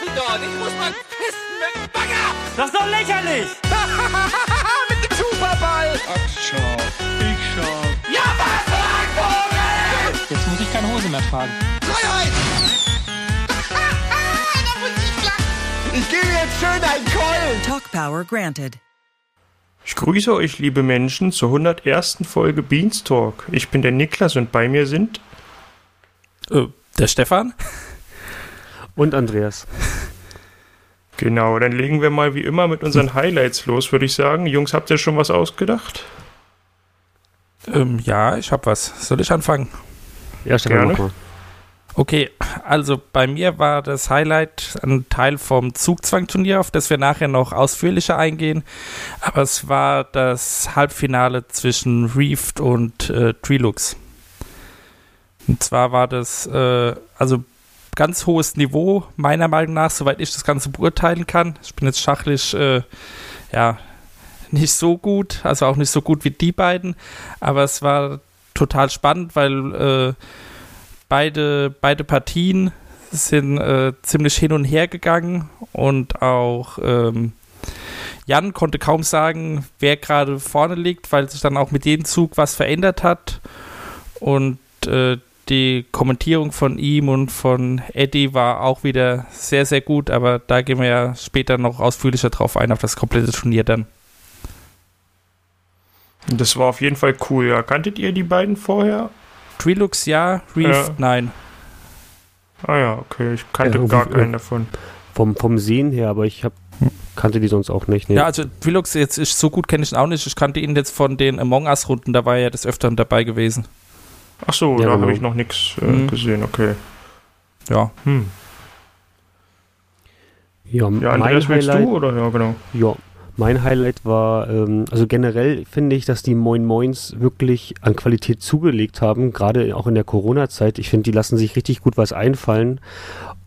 du dort? Ich muss mal pissen mit dem Bagger. Das ist doch lächerlich! mit dem Superball. Ach, schau. Ich schau. Ja, was für ein Vogel! Jetzt muss ich keine Hose mehr tragen. Freiheit! Ich gebe jetzt schön ein Keulen. Talk Power granted. Ich grüße euch, liebe Menschen, zur 101. Folge Beanstalk. Ich bin der Niklas und bei mir sind. Äh, der Stefan? Und Andreas. Genau, dann legen wir mal wie immer mit unseren Highlights los, würde ich sagen. Jungs, habt ihr schon was ausgedacht? Ähm, ja, ich hab was. Soll ich anfangen? Ja, Stefan, Gerne. Okay, also bei mir war das Highlight ein Teil vom Zugzwangturnier, auf das wir nachher noch ausführlicher eingehen. Aber es war das Halbfinale zwischen Reefed und äh, Trilux. Und zwar war das äh, also ganz hohes Niveau, meiner Meinung nach, soweit ich das Ganze beurteilen kann. Ich bin jetzt schachlich äh, ja nicht so gut, also auch nicht so gut wie die beiden, aber es war total spannend, weil äh, beide, beide Partien sind äh, ziemlich hin und her gegangen. Und auch ähm, Jan konnte kaum sagen, wer gerade vorne liegt, weil sich dann auch mit jedem Zug was verändert hat. Und äh, die Kommentierung von ihm und von Eddie war auch wieder sehr, sehr gut, aber da gehen wir ja später noch ausführlicher drauf ein, auf das komplette Turnier dann. Das war auf jeden Fall cool, ja. Kanntet ihr die beiden vorher? Trilux ja, Reef Ja. nein. Ah ja, okay, ich kannte Ja, gar keinen davon. Vom, vom Sehen her, aber ich hab, kannte die sonst auch nicht. Nee. Ja, also Trilux jetzt ist so gut kenne ich ihn auch nicht. Ich kannte ihn jetzt von den Among Us Runden, da war er ja des Öfteren dabei gewesen. Ach so, Ja, da genau. habe ich noch nichts äh, Mhm. gesehen, okay. Ja. Hm. ja, Ja, mein Andreas, willst Highlight, du oder? Ja, genau. Ja, mein Highlight war, ähm, also generell finde ich, dass die Moin Moins wirklich an Qualität zugelegt haben, gerade auch in der Corona-Zeit. Ich finde, die lassen sich richtig gut was einfallen.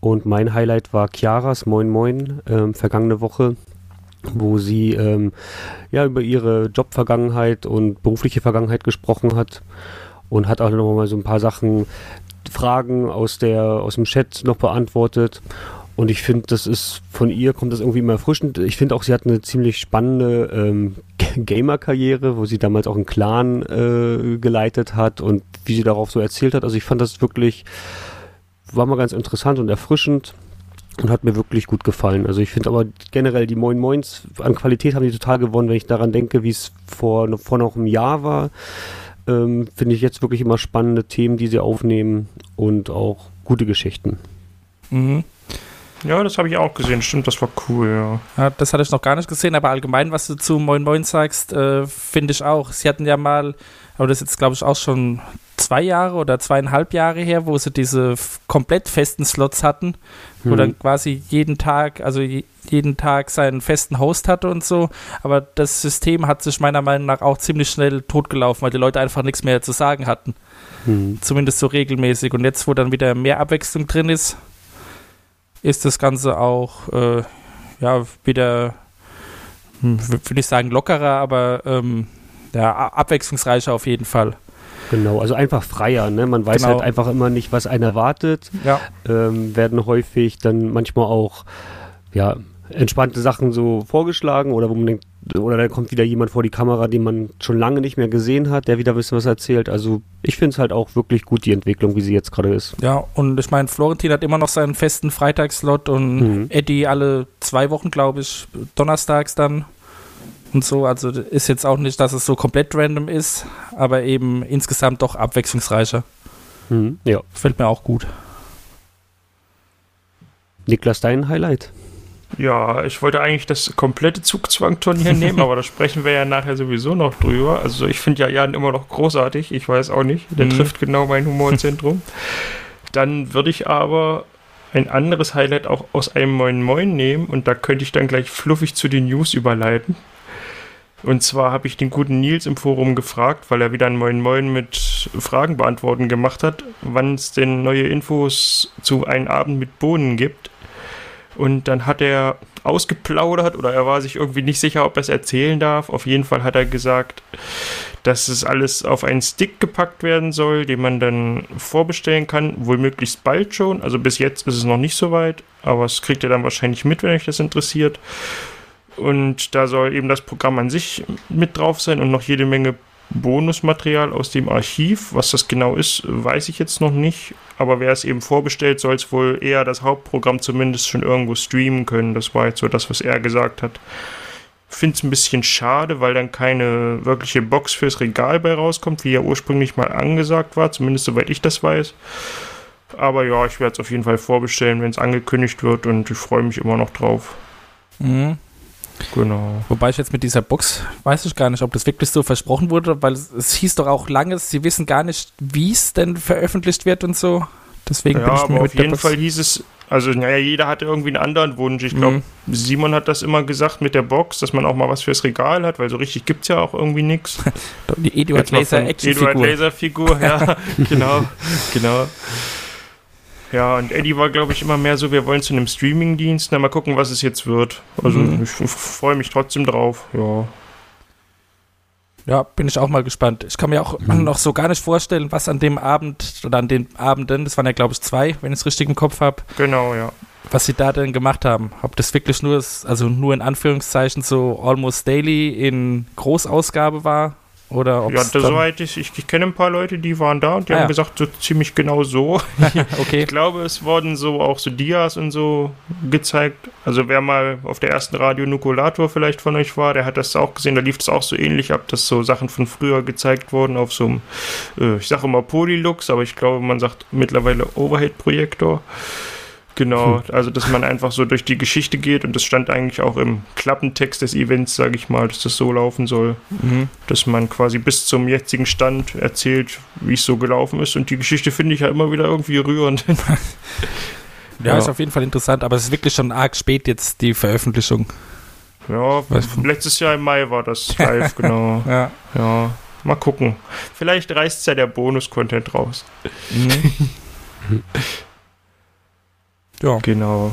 Und mein Highlight war Chiaras Moin Moin ähm, vergangene Woche, wo sie ähm, ja über ihre Jobvergangenheit und berufliche Vergangenheit gesprochen hat und hat auch noch mal so ein paar Sachen, Fragen aus der aus dem Chat noch beantwortet. Und ich finde, das ist von ihr kommt das irgendwie immer erfrischend. Ich finde auch, sie hat eine ziemlich spannende ähm, Gamer-Karriere, wo sie damals auch einen Clan äh, geleitet hat und wie sie darauf so erzählt hat. Also ich fand das wirklich, war mal ganz interessant und erfrischend und hat mir wirklich gut gefallen. Also ich finde aber generell die Moin Moins an Qualität haben die total gewonnen, wenn ich daran denke, wie es vor, vor noch einem Jahr war. Ähm, finde ich jetzt wirklich immer spannende Themen, die sie aufnehmen und auch gute Geschichten. Mhm. Ja, das habe ich auch gesehen. Stimmt, das war cool, ja. Ja, das hatte ich noch gar nicht gesehen, aber allgemein, was du zu Moin Moin sagst, äh, finde ich auch. Sie hatten ja mal, aber das ist jetzt glaube ich auch schon zwei Jahre oder zweieinhalb Jahre her, wo sie diese komplett festen Slots hatten, wo Mhm. dann quasi jeden Tag, also je, jeden Tag seinen festen Host hatte und so. Aber das System hat sich meiner Meinung nach auch ziemlich schnell totgelaufen, weil die Leute einfach nichts mehr zu sagen hatten. Hm. Zumindest so regelmäßig. Und jetzt, wo dann wieder mehr Abwechslung drin ist, ist das Ganze auch äh, ja wieder, hm, w- will ich sagen, lockerer, aber ähm, ja, abwechslungsreicher auf jeden Fall. Genau, also einfach freier, ne? Man weiß Genau. halt einfach immer nicht, was einen erwartet. Ja. Ähm, werden häufig dann manchmal auch, ja, entspannte Sachen so vorgeschlagen oder wo man denkt, oder dann kommt wieder jemand vor die Kamera, den man schon lange nicht mehr gesehen hat, der wieder ein bisschen was erzählt. Also ich finde es halt auch wirklich gut, die Entwicklung, wie sie jetzt gerade ist. Ja, und ich meine, Florentin hat immer noch seinen festen Freitagsslot und Mhm. Eddie alle zwei Wochen, glaube ich, donnerstags dann und so. Also ist jetzt auch nicht, dass es so komplett random ist, aber eben insgesamt doch abwechslungsreicher. Mhm. Ja. Fällt mir auch gut. Niklas, dein Highlight? Ja, ich wollte eigentlich das komplette Zugzwangturnier nehmen, aber da sprechen wir ja nachher sowieso noch drüber. Also ich finde ja Jan immer noch großartig, ich weiß auch nicht. Der Mhm. trifft genau mein Humorzentrum. dann würde ich aber ein anderes Highlight auch aus einem Moin Moin nehmen und da könnte ich dann gleich fluffig zu den News überleiten. Und zwar habe ich den guten Nils im Forum gefragt, weil er wieder ein Moin Moin mit Fragen beantworten gemacht hat, wann es denn neue Infos zu einem Abend mit Bohnen gibt. Und dann hat er ausgeplaudert oder er war sich irgendwie nicht sicher, ob er es erzählen darf. Auf jeden Fall hat er gesagt, dass es alles auf einen Stick gepackt werden soll, den man dann vorbestellen kann, wohl möglichst bald schon. Also bis jetzt ist es noch nicht so weit, aber es kriegt ihr dann wahrscheinlich mit, wenn euch das interessiert. Und da soll eben das Programm an sich mit drauf sein und noch jede Menge Bonusmaterial aus dem Archiv. Was das genau ist, weiß ich jetzt noch nicht. Aber wer es eben vorbestellt, soll es wohl eher das Hauptprogramm zumindest schon irgendwo streamen können. Das war jetzt so das, was er gesagt hat. Finde es ein bisschen schade, weil dann keine wirkliche Box fürs Regal bei rauskommt, wie ja ursprünglich mal angesagt war, zumindest soweit ich das weiß. Aber ja, ich werde es auf jeden Fall vorbestellen, wenn es angekündigt wird und ich freue mich immer noch drauf. Mhm. Genau. Wobei ich jetzt mit dieser Box weiß ich gar nicht, ob das wirklich so versprochen wurde, weil es, es hieß doch auch lange, sie wissen gar nicht, wie es denn veröffentlicht wird und so. Deswegen Ja, bin ich aber mir auf mit der jeden Box. Fall hieß es, also naja, jeder hatte irgendwie einen anderen Wunsch. Ich glaube, Mhm. Simon hat das immer gesagt mit der Box, dass man auch mal was fürs Regal hat, weil so richtig gibt es ja auch irgendwie nichts. Die Eduard Laser von Action Eduard. Laser Figur, ja, genau, genau. Ja, und Eddie war, glaube ich, immer mehr so, wir wollen zu einem Streamingdienst, na mal gucken, was es jetzt wird. Also Mhm. ich freue mich trotzdem drauf, ja. Ja, bin ich auch mal gespannt. Ich kann mir auch Mhm. noch so gar nicht vorstellen, was an dem Abend oder an den Abenden, das waren ja glaube ich zwei, wenn ich es richtig im Kopf habe, Genau, ja. was sie da denn gemacht haben. Ob das wirklich nur, ist- also nur in Anführungszeichen so Almost Daily in Großausgabe war oder ob Ja, soweit ich, ich, ich kenne ein paar Leute, die waren da und die Ah, haben ja. gesagt, so ziemlich genau so. okay. Ich glaube, es wurden so auch so Dias und so gezeigt. Also wer mal auf der ersten Radio Nukulator vielleicht von euch war, der hat das auch gesehen. Da lief es auch so ähnlich ab, dass so Sachen von früher gezeigt wurden auf so einem, äh, ich sage immer Polylux, aber ich glaube, man sagt mittlerweile Overhead-Projektor. Genau, also dass man einfach so durch die Geschichte geht und das stand eigentlich auch im Klappentext des Events, sage ich mal, dass das so laufen soll Mhm. dass man quasi bis zum jetzigen Stand erzählt, wie es so gelaufen ist. Und die Geschichte finde ich ja immer wieder irgendwie rührend. Ja, Ja. ist auf jeden Fall interessant, aber es ist wirklich schon arg spät jetzt die Veröffentlichung. ja, Was- letztes Jahr im Mai war das live, genau. Ja. Ja, mal gucken. Vielleicht reißt ja der Bonus-Content raus. Mhm. ja, Genau.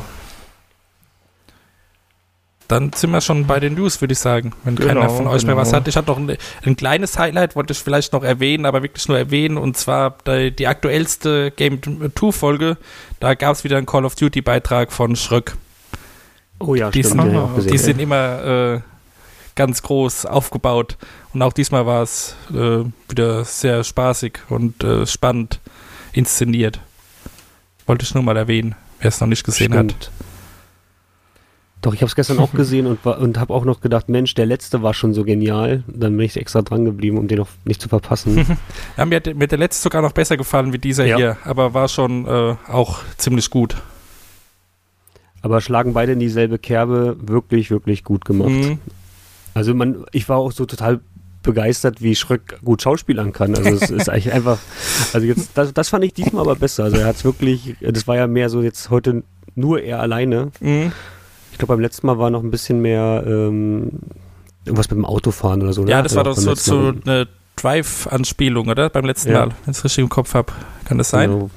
dann sind wir schon bei den News, würde ich sagen. Wenn Genau, keiner von euch mehr was genau. hat. Ich hatte noch ein, ein kleines Highlight, wollte ich vielleicht noch erwähnen, aber wirklich nur erwähnen. Und zwar die, die aktuellste Game 2 Folge. Da gab es wieder einen Call of Duty Beitrag von Schröck. Oh ja, Die stimmt. sind, auch gesehen. die sind immer äh, ganz groß aufgebaut. Und auch diesmal war es äh, wieder sehr spaßig und äh, spannend inszeniert. Wollte ich nur mal erwähnen, wer es noch nicht gesehen hat. Stimmt. Doch, ich habe es gestern auch gesehen und, und habe auch noch gedacht, Mensch, der letzte war schon so genial. Dann bin ich extra dran geblieben, um den noch nicht zu verpassen. Ja, mir, hat, mir hat der letzte sogar noch besser gefallen wie dieser Ja. hier, aber war schon äh, auch ziemlich gut. Aber schlagen beide in dieselbe Kerbe. Wirklich, wirklich gut gemacht. Mhm. Also man, ich war auch so total begeistert, wie Schröck gut schauspielern kann. Also es ist eigentlich einfach, also jetzt, das, das fand ich diesmal aber besser. Also er hat es wirklich, das war ja mehr so jetzt heute nur er alleine. Mhm. Ich glaube, beim letzten Mal war noch ein bisschen mehr ähm, irgendwas mit dem Autofahren oder so. Ja, ne? das war Oder doch so, so eine Drive-Anspielung, oder? Beim letzten Ja. Mal, wenn ich es richtig im Kopf habe. Kann das sein? Genau.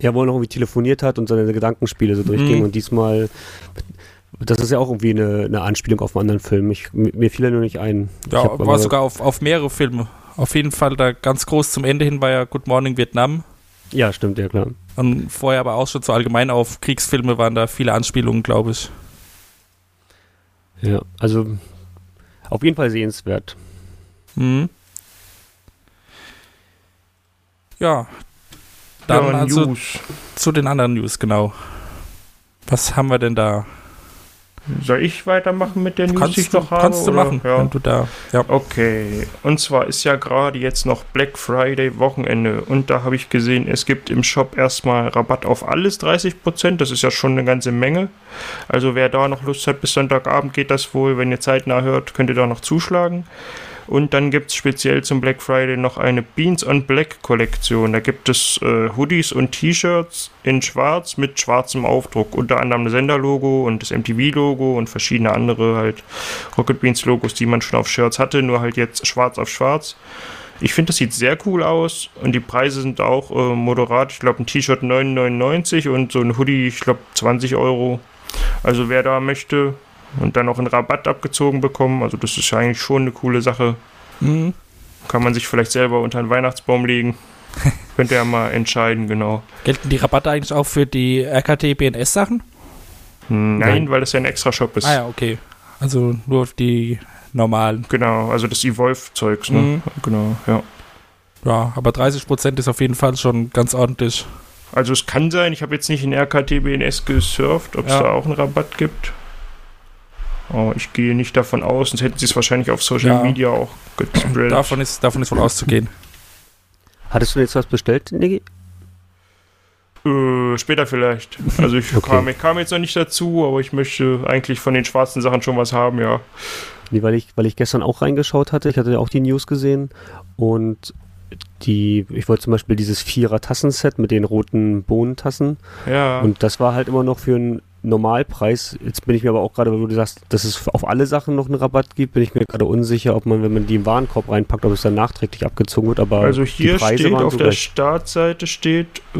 Ja, wo er noch irgendwie telefoniert hat und seine Gedankenspiele so durchging. Mhm. Und diesmal, das ist ja auch irgendwie eine, eine Anspielung auf einen anderen Film. Ich, mir fiel er nur nicht ein. Ja, war aber- sogar auf, auf mehrere Filme. Auf jeden Fall da ganz groß zum Ende hin war ja Good Morning Vietnam. Ja, stimmt, ja klar. Und vorher aber auch schon so allgemein auf Kriegsfilme waren da viele Anspielungen, glaube ich. Ja, also auf jeden Fall sehenswert. Mhm. Ja. Dann ja, also News. zu den anderen News, genau. Was haben wir denn da? Soll ich weitermachen mit der News, die ich Kannst du, noch habe? kannst du oder? machen, Ja. wenn du da. Ja. Okay, und zwar ist ja gerade jetzt noch Black Friday Wochenende und da habe ich gesehen, es gibt im Shop erstmal Rabatt auf alles 30%, das ist ja schon eine ganze Menge. Also wer da noch Lust hat, bis Sonntagabend geht das wohl, wenn ihr zeitnah hört, könnt ihr da noch zuschlagen. Und dann gibt es speziell zum Black Friday noch eine Beans on Black Kollektion. Da gibt es äh, Hoodies und T-Shirts in schwarz mit schwarzem Aufdruck. Unter anderem das Senderlogo und das MTV-Logo und verschiedene andere halt Rocket Beans Logos, die man schon auf Shirts hatte, nur halt jetzt schwarz auf schwarz. Ich finde, das sieht sehr cool aus und die Preise sind auch äh, moderat. Ich glaube, ein T-Shirt 9,99 und so ein Hoodie, ich glaube, 20 Euro. Also wer da möchte und dann noch einen Rabatt abgezogen bekommen, also das ist ja eigentlich schon eine coole Sache. Mhm. Kann man sich vielleicht selber unter den Weihnachtsbaum legen. Könnt ihr ja mal entscheiden, genau. Gelten die Rabatte eigentlich auch für die RKT BNS Sachen? Nein, Nein. weil das ja ein Extra-Shop ist. Ah ja, okay. Also nur die normalen. Genau, also das Evolve-Zeugs, ne? Mhm. Genau, ja. Ja, aber 30% ist auf jeden Fall schon ganz ordentlich. Also es kann sein, ich habe jetzt nicht in RKT BNS gesurft, ob es Ja. da auch einen Rabatt gibt. Aber ich gehe nicht davon aus, sonst hätten sie es wahrscheinlich auf Social Ja. Media auch gespreadet. Davon ist, davon ist wohl auszugehen. Hattest du jetzt was bestellt, Niki? Äh, später vielleicht. Also ich, Okay. kam, ich kam jetzt noch nicht dazu, aber ich möchte eigentlich von den schwarzen Sachen schon was haben, ja. Nee, weil ich, weil ich gestern auch reingeschaut hatte. Ich hatte ja auch die News gesehen und die, ich wollte zum Beispiel dieses Vierer-Tassenset mit den roten Bohnentassen Ja. und das war halt immer noch für einen Normalpreis. Jetzt bin ich mir aber auch gerade, weil du sagst, dass es auf alle Sachen noch einen Rabatt gibt, bin ich mir gerade unsicher, ob man, wenn man die im Warenkorb reinpackt, ob es dann nachträglich abgezogen wird. Aber also die hier Preise steht waren auf so der gleich. Startseite steht äh,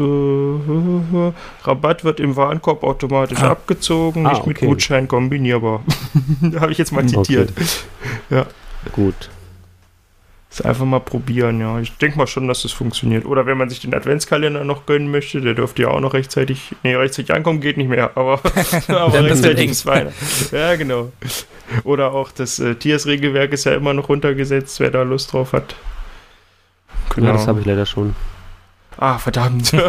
Rabatt wird im Warenkorb automatisch Ah. abgezogen, Ah, nicht mit okay. Gutschein kombinierbar. da habe ich jetzt mal Okay. zitiert. Gut. Das einfach mal probieren, ja. Ich denke mal schon, dass das funktioniert. Oder wenn man sich den Adventskalender noch gönnen möchte, der dürfte ja auch noch rechtzeitig, nee, rechtzeitig ankommen geht nicht mehr, aber, aber rechtzeitig bis Weihnachten. Ja, genau. Oder auch das äh, Tiers-Regelwerk ist ja immer noch runtergesetzt, wer da Lust drauf hat. Genau. Ja, das habe ich leider schon. Ah, verdammt.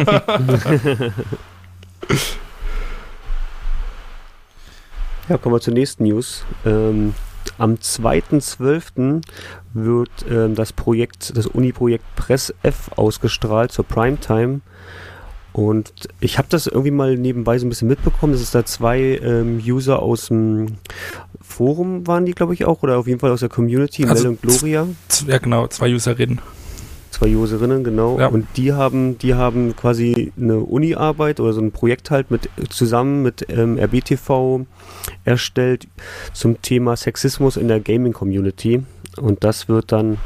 Ja, kommen wir zur nächsten News. Ähm, am 2.12. wird ähm, das Projekt, das Uni-Projekt Press F ausgestrahlt zur Primetime. Und ich habe das irgendwie mal nebenbei so ein bisschen mitbekommen, dass es da zwei ähm, User aus dem Forum waren, die glaube ich auch, oder auf jeden Fall aus der Community, Also Mel und Gloria. Ja, genau, zwei Userinnen. Zwei Userinnen, genau. Ja. Und die haben, die haben quasi eine Uni-Arbeit oder so ein Projekt halt mit zusammen mit ähm, RBTV erstellt zum Thema Sexismus in der Gaming-Community. Und das wird dann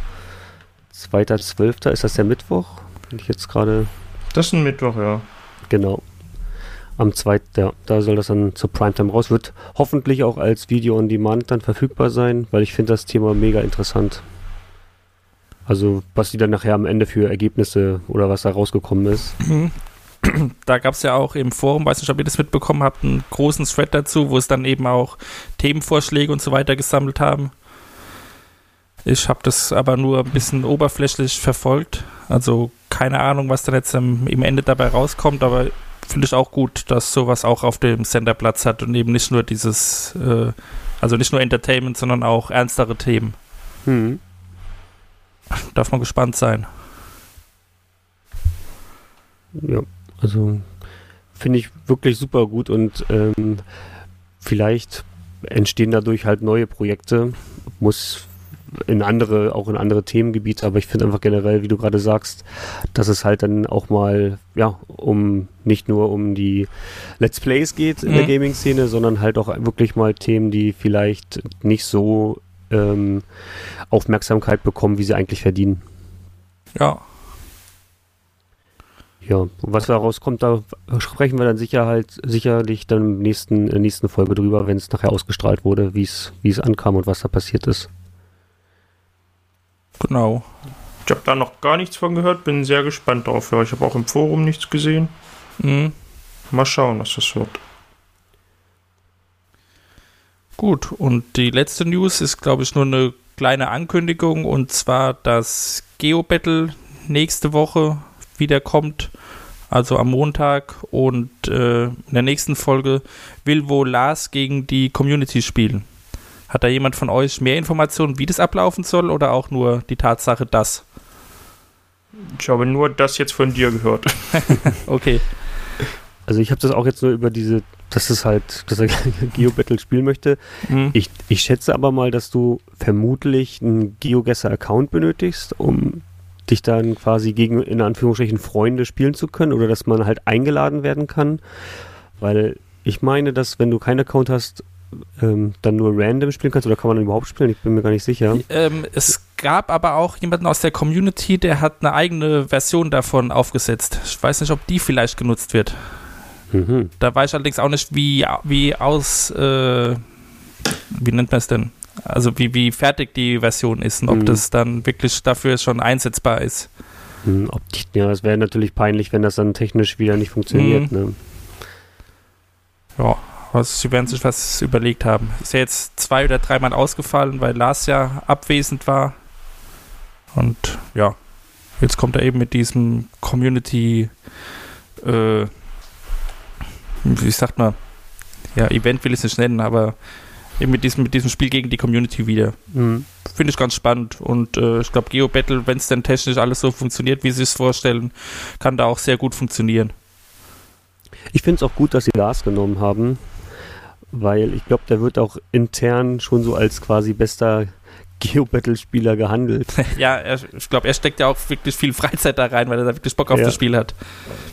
2.12. ist das der Mittwoch? Bin ich jetzt gerade Das ist ein Mittwoch, ja. genau. Am 2. Ja, da soll das dann zur Primetime raus. Wird hoffentlich auch als Video on Demand dann verfügbar sein, weil ich finde das Thema mega interessant. Also, was die dann nachher am Ende für Ergebnisse oder was da rausgekommen ist. Mhm. Da gab es ja auch im Forum, weiß nicht, ob ihr das mitbekommen habt, einen großen Thread dazu, wo es dann eben auch Themenvorschläge und so weiter gesammelt haben. Ich habe das aber nur ein bisschen oberflächlich verfolgt. Also keine Ahnung, was dann jetzt im, im Ende dabei rauskommt, aber finde ich auch gut, dass sowas auch auf dem Sender Platz hat und eben nicht nur dieses, äh, also nicht nur Entertainment, sondern auch ernstere Themen. Hm. Darf man gespannt sein. Ja, also finde ich wirklich super gut und ähm, vielleicht entstehen dadurch halt neue Projekte. Muss in andere, auch in andere Themengebiete, aber ich finde einfach generell, wie du gerade sagst, dass es halt dann auch mal, ja, um nicht nur um die Let's Plays geht in der Mhm. Gaming-Szene, sondern halt auch wirklich mal Themen, die vielleicht nicht so ähm, Aufmerksamkeit bekommen, wie sie eigentlich verdienen. Ja, Ja, und was da rauskommt, da sprechen wir dann sicher halt, sicherlich dann im nächsten, in der nächsten Folge drüber, wenn es nachher ausgestrahlt wurde, wie es wie es ankam und was da passiert ist. genau. Ich habe da noch gar nichts von gehört, bin sehr gespannt drauf. Ja, ich habe auch im Forum nichts gesehen. Mhm. Mal schauen, was das wird. Gut, und die letzte News ist, glaube ich, nur eine kleine Ankündigung und zwar, dass Geo-Battle nächste Woche wieder kommt, also am Montag und äh, in der nächsten Folge will wohl Lars gegen die Community spielen. Hat da jemand von euch mehr Informationen, wie das ablaufen soll oder auch nur die Tatsache, dass? Ich habe nur das jetzt von dir gehört. Okay, Also ich habe das auch jetzt nur über diese, dass es halt, dass er Geo-Battle spielen möchte. mhm. Ich, ich schätze aber mal, dass du vermutlich einen GeoGuessr-Account benötigst, um dich dann quasi gegen, in Anführungsstrichen, Freunde spielen zu können oder dass man halt eingeladen werden kann. Weil ich meine, dass wenn du keinen Account hast, ähm, dann nur random spielen kannst oder kann man dann überhaupt spielen? Ich bin mir gar nicht sicher. Ähm, es gab aber auch jemanden aus der Community, der hat eine eigene Version davon aufgesetzt. Ich weiß nicht, ob die vielleicht genutzt wird. Mhm. Da weiß ich allerdings auch nicht, wie, wie aus, äh, wie nennt man es denn? Also wie, wie fertig die Version ist und ob Mhm. das dann wirklich dafür schon einsetzbar ist. Hm, ob die, ja, es wäre natürlich peinlich, wenn das dann technisch wieder nicht funktioniert. Ne? Ja, also sie werden sich was überlegt haben. Ist ja jetzt zwei oder dreimal ausgefallen, weil Lars ja abwesend war. Und ja, jetzt kommt er eben mit diesem Community, äh, wie sagt man, ja, Event will ich es nicht nennen, aber eben mit diesem, mit diesem Spiel gegen die Community wieder. Hm. Finde ich ganz spannend. Und äh, ich glaube, Geo Battle, wenn es denn technisch alles so funktioniert, wie sie es vorstellen, kann da auch sehr gut funktionieren. Ich finde es auch gut, dass sie Lars genommen haben, weil ich glaube, der wird auch intern schon so als quasi bester Geo-Battle-Spieler gehandelt. Ja, er, ich glaube, er steckt ja auch wirklich viel Freizeit da rein, weil er da wirklich Bock auf Ja. das Spiel hat.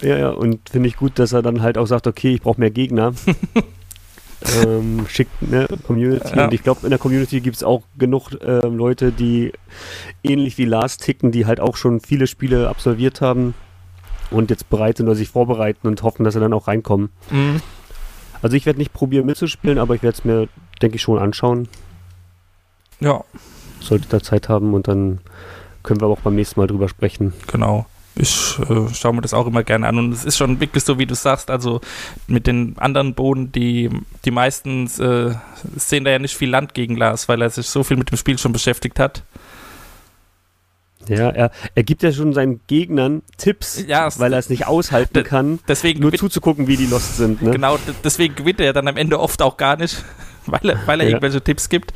Ja, ja, und finde ich gut, dass er dann halt auch sagt, okay, ich brauche mehr Gegner. ähm, schickt ne, Community. Ja. Und ich glaube, in der Community gibt es auch genug ähm, Leute, die ähnlich wie Lars ticken, die halt auch schon viele Spiele absolviert haben und jetzt bereit sind oder sich vorbereiten und hoffen, dass sie dann auch reinkommen. Mhm. Also ich werde nicht probieren mitzuspielen, aber ich werde es mir, denke ich, schon anschauen. Ja, Sollte da Zeit haben und dann können wir aber auch beim nächsten Mal drüber sprechen. genau. Ich äh, schaue mir das auch immer gerne an und es ist schon wirklich so, wie du sagst, also mit den anderen Boden, die, die meisten äh, sehen da ja nicht viel Land gegen Lars, weil er sich so viel mit dem Spiel schon beschäftigt hat. Ja, er, er gibt ja schon seinen Gegnern Tipps, Ja, weil er es nicht aushalten kann, Deswegen, nur zuzugucken, wie die lost sind. Ne? genau, deswegen gewinnt er ja dann am Ende oft auch gar nicht, weil er, weil er Ja. irgendwelche Tipps gibt.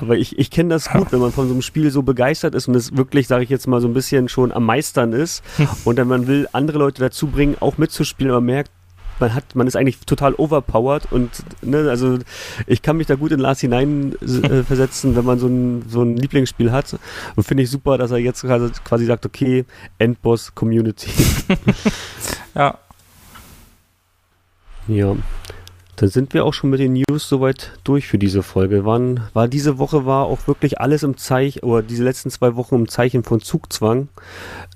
Aber ich, ich kenne das gut, wenn man von so einem Spiel so begeistert ist und es wirklich, sage ich jetzt mal, so ein bisschen schon am Meistern ist und dann man will andere Leute dazu bringen, auch mitzuspielen, aber merkt, man hat, man ist eigentlich total overpowered und ne, also ich kann mich da gut in Lars hinein äh, versetzen, wenn man so ein, so ein Lieblingsspiel hat. Und finde ich super, dass er jetzt quasi, quasi sagt, okay, Endboss Community. Ja, Ja. Dann sind wir auch schon mit den News soweit durch für diese Folge. Waren, war diese Woche war auch wirklich alles im Zeichen, oder diese letzten zwei Wochen im Zeichen von Zugzwang.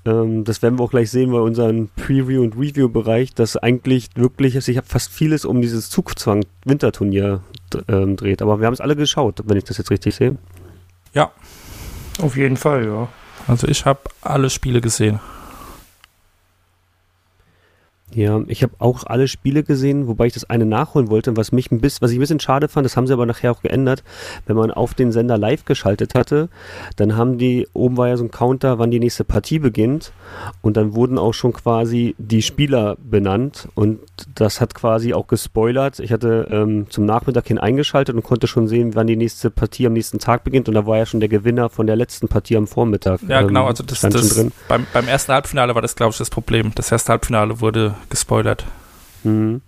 Ähm, das werden wir auch gleich sehen bei unserem Preview- und Review-Bereich, dass eigentlich wirklich sich fast vieles um dieses Zugzwang-Winterturnier ähm, dreht. Aber wir haben es alle geschaut, wenn ich das jetzt richtig sehe. ja. Auf jeden Fall, ja. Also ich habe alle Spiele gesehen. Ja, ich habe auch alle Spiele gesehen, wobei ich das eine nachholen wollte, was mich ein bisschen, was ich ein bisschen schade fand, das haben sie aber nachher auch geändert. Wenn man auf den Sender live geschaltet hatte, dann haben die, oben war ja so ein Counter, wann die nächste Partie beginnt und dann wurden auch schon quasi die Spieler benannt und das hat quasi auch gespoilert. Ich hatte ähm, zum Nachmittag hin eingeschaltet und konnte schon sehen, wann die nächste Partie am nächsten Tag beginnt und da war ja schon der Gewinner von der letzten Partie am Vormittag. Ja, ähm, genau, also das, das drin. beim, beim ersten Halbfinale war das, glaube ich, das Problem. Das erste Halbfinale wurde gespoilert. Mhm.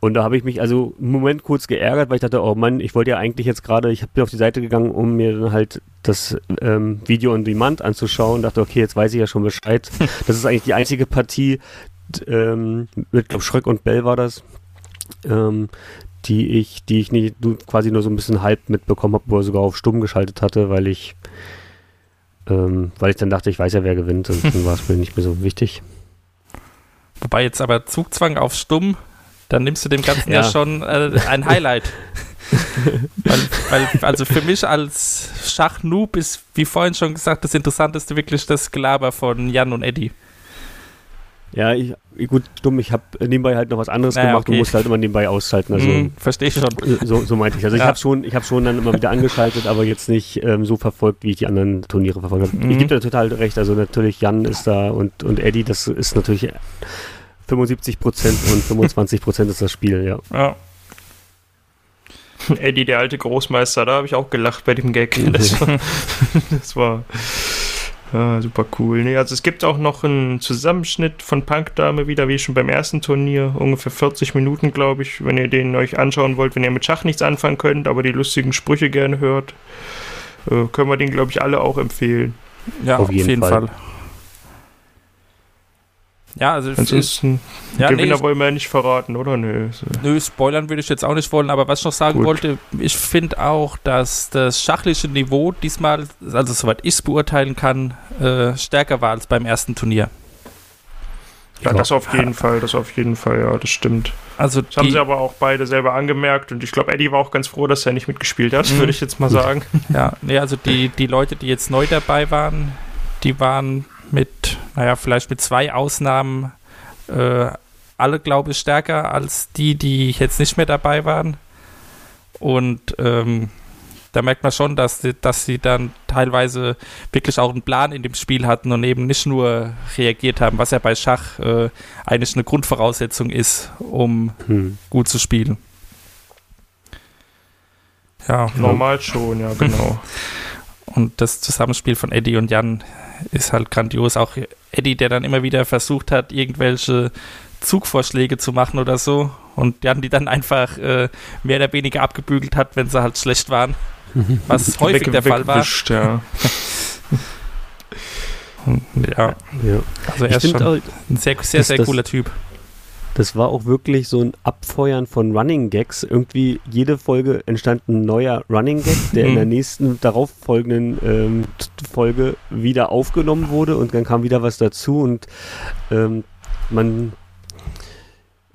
Und da habe ich mich also einen Moment kurz geärgert, weil ich dachte, oh Mann, ich wollte ja eigentlich jetzt gerade, ich bin auf die Seite gegangen, um mir dann halt das ähm, Video on Demand anzuschauen. Dachte, okay, jetzt weiß ich ja schon Bescheid. das ist eigentlich die einzige Partie, ähm, mit, glaube Schröck und Bell war das, ähm, die ich, die ich nicht, quasi nur so ein bisschen halb mitbekommen habe, wo er sogar auf stumm geschaltet hatte, weil ich, ähm, weil ich dann dachte, ich weiß ja, wer gewinnt und dann war es mir nicht mehr so wichtig. Wobei jetzt aber Zugzwang auf Stumm, dann nimmst du dem Ganzen ja, Ja. schon äh, ein Highlight. weil, weil, also für mich als Schachnoob ist, wie vorhin schon gesagt, das Interessanteste wirklich das Gelaber von Jan und Eddie. Ja, ich, gut, dumm, ich habe nebenbei halt noch was anderes Naja, gemacht und okay. musste halt immer nebenbei ausschalten. Also Hm, Verstehe ich schon. so, so meinte ich. Also ich Ja. habe schon, ich habe schon dann immer wieder angeschaltet, aber jetzt nicht ähm, so verfolgt, wie ich die anderen Turniere verfolgt habe. Mhm. Ich gebe dir total recht. Also natürlich Jan ist da und, und Eddie, das ist natürlich 75 Prozent und 25 Prozent ist das Spiel, ja. Ja. Eddie, der alte Großmeister, da habe ich auch gelacht bei dem Gag. Das war, das war ja, super cool. Nee, also es gibt auch noch einen Zusammenschnitt von Punkdame wieder, wie schon beim ersten Turnier. Ungefähr 40 Minuten, glaube ich, wenn ihr den euch anschauen wollt, wenn ihr mit Schach nichts anfangen könnt, aber die lustigen Sprüche gerne hört. Äh, können wir den, glaube ich, alle auch empfehlen. Ja, Auf jeden Fall. Fall. Ja, also Ansonsten, ja, Gewinner nee, wollen wir ja nicht verraten, oder? Nö. So. Nö, spoilern würde ich jetzt auch nicht wollen, aber was ich noch sagen Gut. wollte, ich finde auch, dass das schachliche Niveau diesmal, also soweit ich es beurteilen kann, äh, stärker war als beim ersten Turnier. Ja, Ja. das auf jeden Fall, das auf jeden Fall, ja, das stimmt. Also Das haben sie aber auch beide selber angemerkt und ich glaube, Eddie war auch ganz froh, dass er nicht mitgespielt hat, Mhm. würde ich jetzt mal sagen. ja, nee, also die, die Leute, die jetzt neu dabei waren, die waren mit, naja, vielleicht mit zwei Ausnahmen äh, alle, glaube ich, stärker als die, die jetzt nicht mehr dabei waren. Und ähm, da merkt man schon, dass, sie- dass sie dann teilweise wirklich auch einen Plan in dem Spiel hatten und eben nicht nur reagiert haben, was ja bei Schach äh, eigentlich eine Grundvoraussetzung ist, um Hm. gut zu spielen. Ja, Normal schon, ja, genau. und das Zusammenspiel von Eddie und Jan ist halt grandios. Auch Eddie, der dann immer wieder versucht hat, irgendwelche Zugvorschläge zu machen oder so. Und Jan, die dann einfach äh, mehr oder weniger abgebügelt hat, wenn sie halt schlecht waren. Was häufig Weg- der Fall war. Ja. Ja, Ja. also er Ich ist schon auch, ein sehr, sehr, sehr das- cooler Typ. Das war auch wirklich so ein Abfeuern von Running Gags. Irgendwie jede Folge entstand ein neuer Running Gag, der in Mhm. der nächsten darauffolgenden ähm, Folge wieder aufgenommen wurde und dann kam wieder was dazu und ähm, man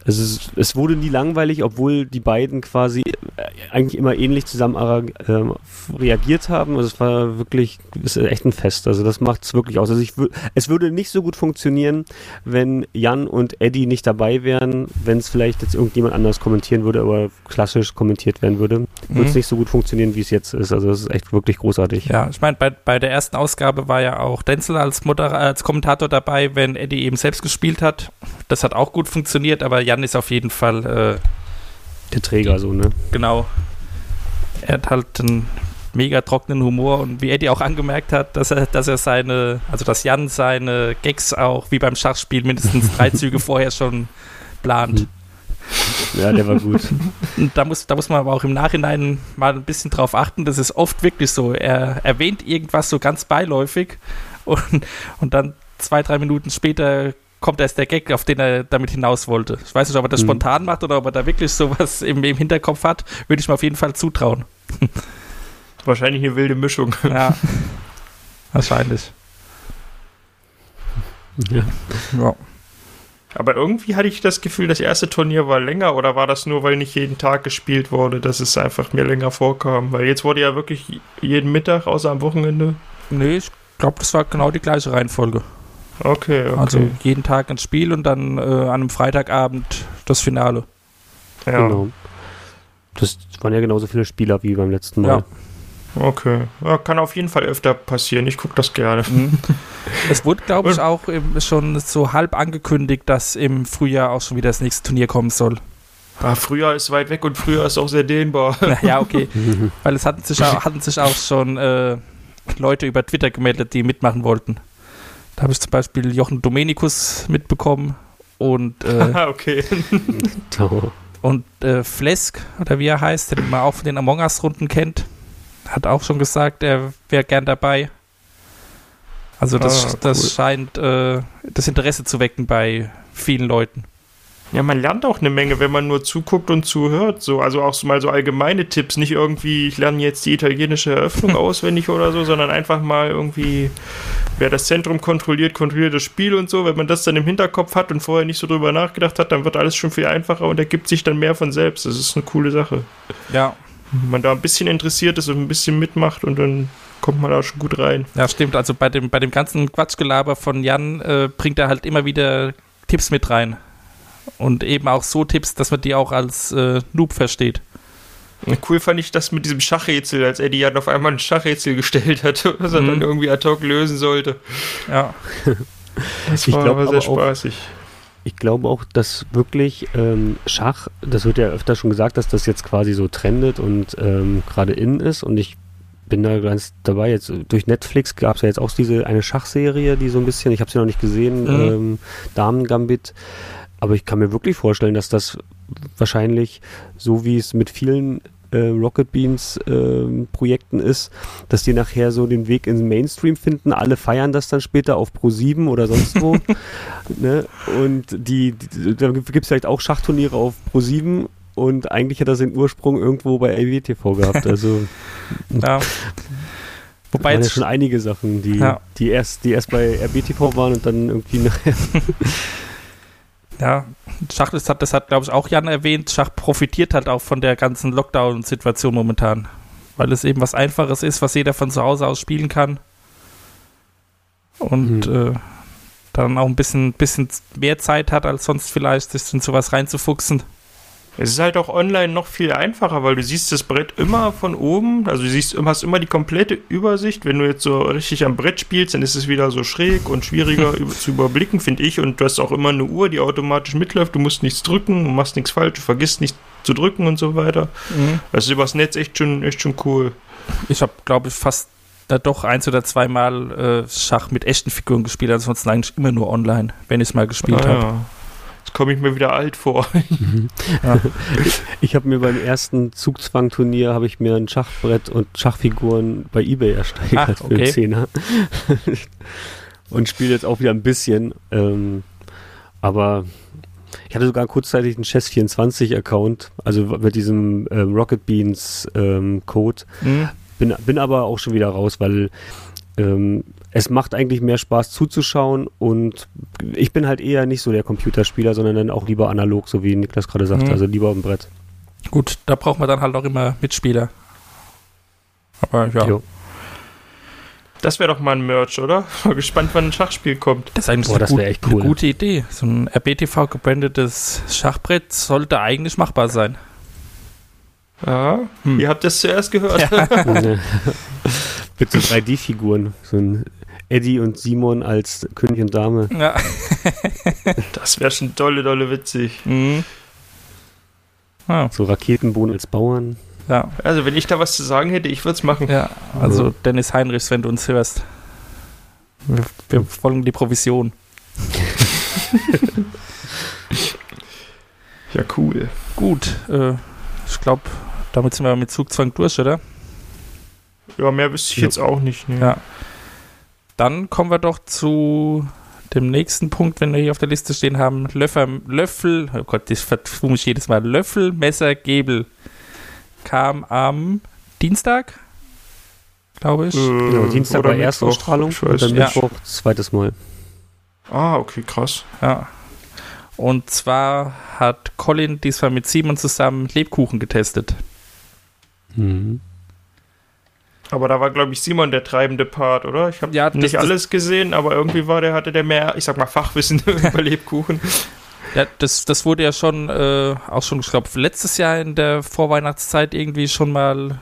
also es, es wurde nie langweilig, obwohl die beiden quasi äh, eigentlich immer ähnlich zusammen ähm, reagiert haben. Also es war wirklich, es ist echt ein Fest. Also das macht es wirklich aus. Also ich es würde nicht so gut funktionieren, wenn Jan und Eddie nicht dabei wären, wenn es vielleicht jetzt irgendjemand anders kommentieren würde, aber klassisch kommentiert werden würde, würde es Mhm. nicht so gut funktionieren, wie es jetzt ist. Also es ist echt wirklich großartig. Ja, ich meine, bei, bei der ersten Ausgabe war ja auch Denzel als, Moder als Kommentator dabei, wenn Eddie eben selbst gespielt hat. Das hat auch gut funktioniert, aber Jan ist auf jeden Fall äh, Der Träger so, ne? Genau. Er hat halt einen mega trockenen Humor und wie Eddie auch angemerkt hat, dass er, dass er seine, also dass Jan seine Gags auch wie beim Schachspiel mindestens drei Züge vorher schon plant. Ja, der war gut. Und da muss, da muss man aber auch im Nachhinein mal ein bisschen drauf achten. Das ist oft wirklich so. Er erwähnt irgendwas so ganz beiläufig und, und dann zwei, drei Minuten später kommt erst der Gag, auf den er damit hinaus wollte. Ich weiß nicht, ob er das Mhm. spontan macht oder ob er da wirklich sowas im, im Hinterkopf hat. Würde ich mir auf jeden Fall zutrauen. Wahrscheinlich eine wilde Mischung. Ja. Wahrscheinlich. ja. Ja. Aber irgendwie hatte ich das Gefühl, das erste Turnier war länger oder war das nur, weil nicht jeden Tag gespielt wurde, dass es einfach mir länger vorkam? Weil jetzt wurde ja wirklich jeden Mittag, außer am Wochenende. Nee, ich glaube, das war genau die gleiche Reihenfolge. Okay, okay. Also jeden Tag ein Spiel und dann äh, an einem Freitagabend das Finale. ja, Genau. Das waren ja genauso viele Spieler wie beim letzten Mal. Ja. Okay. Ja, kann auf jeden Fall öfter passieren. Ich gucke das gerne. Es wurde, glaube ich, auch schon so halb angekündigt, dass im Frühjahr auch schon wieder das nächste Turnier kommen soll. Ah, Frühjahr ist weit weg und Frühjahr ist auch sehr dehnbar. ja, okay. Weil es hatten sich auch, hatten sich auch schon äh, Leute über Twitter gemeldet, die mitmachen wollten. Da habe ich zum Beispiel Jochen Domenikus mitbekommen und, äh, Ah, okay. Und äh, Flesk, oder wie er heißt, den man auch von den Among Us-Runden kennt, hat auch schon gesagt, er wäre gern dabei. Also das, Ah, cool. das scheint äh, das Interesse zu wecken bei vielen Leuten. Ja, man lernt auch eine Menge, wenn man nur zuguckt und zuhört. So, also auch so mal so allgemeine Tipps, nicht irgendwie, ich lerne jetzt die italienische Eröffnung auswendig oder so, sondern einfach mal irgendwie, wer das Zentrum kontrolliert, kontrolliert das Spiel und so. Wenn man das dann im Hinterkopf hat und vorher nicht so drüber nachgedacht hat, dann wird alles schon viel einfacher und ergibt sich dann mehr von selbst. Das ist eine coole Sache. Ja. Wenn man da ein bisschen interessiert ist und ein bisschen mitmacht und dann kommt man da schon gut rein. Ja, stimmt. Also bei dem, bei dem ganzen Quatschgelaber von Jan äh, bringt er halt immer wieder Tipps mit rein. Und eben auch so Tipps, dass man die auch als äh, Noob versteht. Cool fand ich das mit diesem Schachrätsel, als Eddie dann auf einmal ein Schachrätsel gestellt hat, was er Mhm. dann irgendwie ad hoc lösen sollte. Ja. Das Ich war glaub aber sehr aber auch- spaßig. Ich glaube auch, dass wirklich ähm, Schach, das wird ja öfter schon gesagt, dass das jetzt quasi so trendet und ähm, gerade innen ist und ich bin da ganz dabei. Jetzt äh, durch Netflix gab es ja jetzt auch diese eine Schachserie, die so ein bisschen, ich habe sie noch nicht gesehen, Mhm. ähm, Damen Gambit. Aber ich kann mir wirklich vorstellen, dass das wahrscheinlich, so wie es mit vielen äh, Rocket Beans ähm, Projekten ist, dass die nachher so den Weg in den Mainstream finden. Alle feiern das dann später auf Pro 7 oder sonst wo. ne? Und die, die da gibt es vielleicht auch Schachturniere auf Pro 7 und eigentlich hat das den Ursprung irgendwo bei LWTV gehabt. Also ja. Wobei waren ja schon einige Sachen, die, Ja. die, erst, die erst bei RBTV waren und dann irgendwie nachher. Ja, Schach, das hat, das hat glaube ich, auch Jan erwähnt, Schach profitiert halt auch von der ganzen Lockdown-Situation momentan. Weil es eben was Einfaches ist, was jeder von zu Hause aus spielen kann. Und äh, dann auch ein bisschen, bisschen mehr Zeit hat als sonst vielleicht, sich in sowas reinzufuchsen. Es ist halt auch online noch viel einfacher, weil du siehst das Brett immer von oben. Also du siehst, hast immer die komplette Übersicht. Wenn du jetzt so richtig am Brett spielst, dann ist es wieder so schräg und schwieriger zu überblicken, finde ich. Und du hast auch immer eine Uhr, die automatisch mitläuft. Du musst nichts drücken, du machst nichts falsch, du vergisst nicht zu drücken und so weiter. Mhm. Das ist übers Netz echt schon, echt schon cool. Ich habe, glaube ich, fast da doch eins oder zweimal äh, Schach mit echten Figuren gespielt, ansonsten eigentlich immer nur online, wenn ich es mal gespielt Ah, habe. ja. Komme ich mir wieder alt vor. Ich habe mir beim ersten Zugzwang-Turnier habe ich mir ein Schachbrett und Schachfiguren bei eBay ersteigert für einen okay. Zehner. und spiele jetzt auch wieder ein bisschen. Ähm, aber ich hatte sogar kurzzeitig einen Chess24-Account, also mit diesem ähm, Rocket Beans ähm, Code. Mhm. Bin, bin aber auch schon wieder raus, weil ähm, es macht eigentlich mehr Spaß zuzuschauen und ich bin halt eher nicht so der Computerspieler, sondern dann auch lieber analog, so wie Niklas gerade sagte, Mhm. also lieber am Brett. Gut, da braucht man dann halt auch immer Mitspieler. Aber ja, Jo. Das wäre doch mal ein Merch, oder? Mal gespannt, wann ein Schachspiel kommt. das ist eigentlich Boah, eine, das gut, wär echt eine cool. gute Idee. So ein RBTV gebrandetes Schachbrett sollte eigentlich machbar sein. Ja, Hm. ihr habt das zuerst gehört. Ne. Mit so 3D-Figuren. So ein Eddie und Simon als König und Dame. Ja. Das wäre schon dolle, dolle witzig. Mhm. Ja, So Raketenbohnen als Bauern. ja, Also, wenn ich da was zu sagen hätte, ich würde es machen. ja. Also Dennis Heinrichs, wenn du uns hörst. Wir, wir folgen die Provision. Ja, cool. Gut, äh, ich glaube, damit sind wir mit Zugzwang durch, oder? Ja, mehr wüsste ich Ja. jetzt auch nicht. Ne? Ja. Dann kommen wir doch zu dem nächsten Punkt, wenn wir hier auf der Liste stehen haben. Löffel, Löffel, oh Gott, das vertue mich jedes Mal. Löffel, Messer, Gebel kam am Dienstag, glaube ich. Äh, Genau, Dienstag oder war Mittwoch, Erstausstrahlung ich und dann nicht. Ja. Mittwoch zweites Mal. Ah, okay, krass. Ja. Und zwar hat Colin diesmal mit Simon zusammen Lebkuchen getestet. Mhm. Aber da war, glaube ich, Simon der treibende Part, oder? Ich habe Ja, nicht das- alles gesehen, aber irgendwie war der, hatte der mehr, ich sag mal, Fachwissen über Lebkuchen. Ja, das, das wurde ja schon, äh, auch schon, ich glaube, letztes Jahr in der Vorweihnachtszeit irgendwie schon mal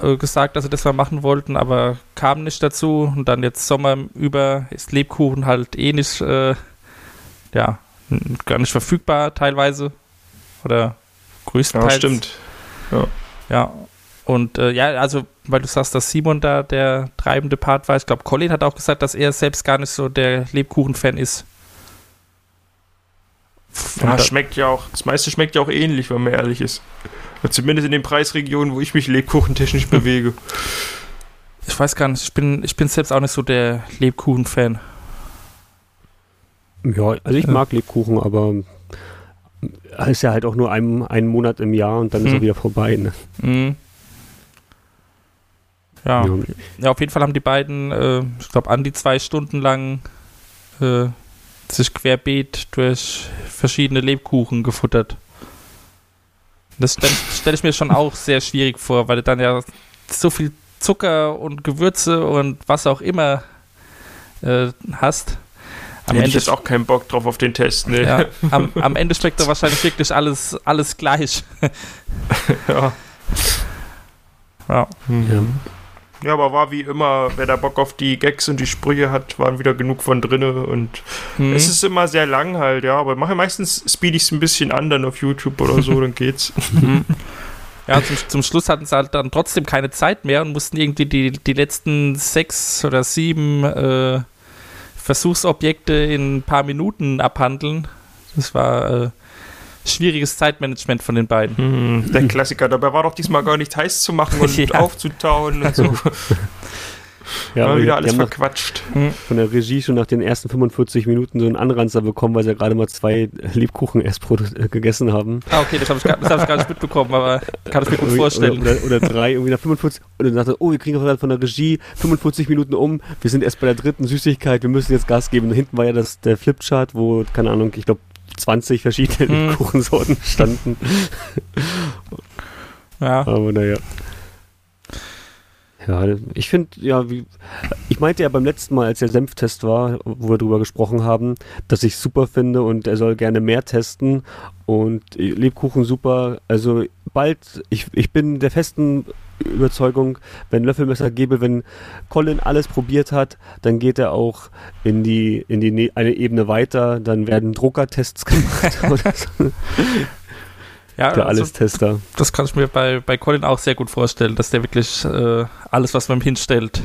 äh, gesagt, dass sie das mal machen wollten, aber kam nicht dazu. Und dann jetzt Sommer über ist Lebkuchen halt eh nicht, äh, ja, gar nicht verfügbar teilweise. Oder Ja, größtenteils. stimmt. Ja. Und äh, ja, also, weil du sagst, dass Simon da der treibende Part war. Ich glaube, Colin hat auch gesagt, dass er selbst gar nicht so der Lebkuchen-Fan ist. Ja, da- schmeckt ja auch, das meiste schmeckt ja auch ähnlich, wenn man ehrlich ist. Zumindest in den Preisregionen, wo ich mich lebkuchentechnisch bewege. Ich weiß gar nicht, ich bin, ich bin selbst auch nicht so der Lebkuchen-Fan. Ja, also ich Ja. mag Lebkuchen, aber ist ja halt auch nur ein, einen Monat im Jahr und dann ist Hm. er wieder vorbei. Ne? Mhm. Ja. Ja. auf jeden Fall haben die beiden, äh, ich glaube, an die zwei Stunden lang äh, sich querbeet durch verschiedene Lebkuchen gefuttert. Das stelle stell ich mir schon auch sehr schwierig vor, weil du dann ja so viel Zucker und Gewürze und was auch immer äh, hast. Am Hätte ich jetzt auch keinen Bock drauf auf den Test, ne? ja, am, am Ende schmeckt doch wahrscheinlich wirklich alles, alles gleich. ja. Ja. Ja. Ja, aber war wie immer, wer da Bock auf die Gags und die Sprüche hat, waren wieder genug von drinne und Mhm. es ist immer sehr lang halt, ja, aber mache meistens speed ich es ein bisschen an dann auf YouTube oder so, dann geht's. Mhm. Ja, zum, zum Schluss hatten sie halt dann trotzdem keine Zeit mehr und mussten irgendwie die, die letzten sechs oder sieben äh, Versuchsobjekte in ein paar Minuten abhandeln. Das war äh, schwieriges Zeitmanagement von den beiden. Hm, der Klassiker, dabei war doch diesmal gar nicht heiß zu machen und Ja. aufzutauen und so. Ja, wieder alles nach, verquatscht. von der Regie schon nach den ersten 45 Minuten so einen Anranzer bekommen, weil sie ja gerade mal zwei Lebkuchen erst äh, gegessen haben. Ah, okay, das habe ich, hab ich gar nicht mitbekommen, aber kann ich mir gut vorstellen. Oder, oder, oder drei, irgendwie nach 45. Und dann sagte, oh, wir kriegen gerade von der Regie 45 Minuten um. Wir sind erst bei der dritten Süßigkeit, wir müssen jetzt Gas geben. Und hinten war ja das, der Flipchart, wo, keine Ahnung, ich glaube, 20 verschiedene Hm. Lebkuchensorten standen. Ja. Aber naja. Ja, ich finde, ja, wie, ich meinte ja beim letzten Mal, als der Senftest war, wo wir drüber gesprochen haben, dass ich super finde und er soll gerne mehr testen und Lebkuchen super. Also bald, ich, ich bin der festen Überzeugung, wenn Löffelmesser gäbe, wenn Colin alles probiert hat, dann geht er auch in die, in die ne eine Ebene weiter, dann werden Druckertests gemacht. Ja, der also, Alles-Tester. das kann ich mir bei, bei Colin auch sehr gut vorstellen, dass der wirklich äh, alles, was man ihm hinstellt,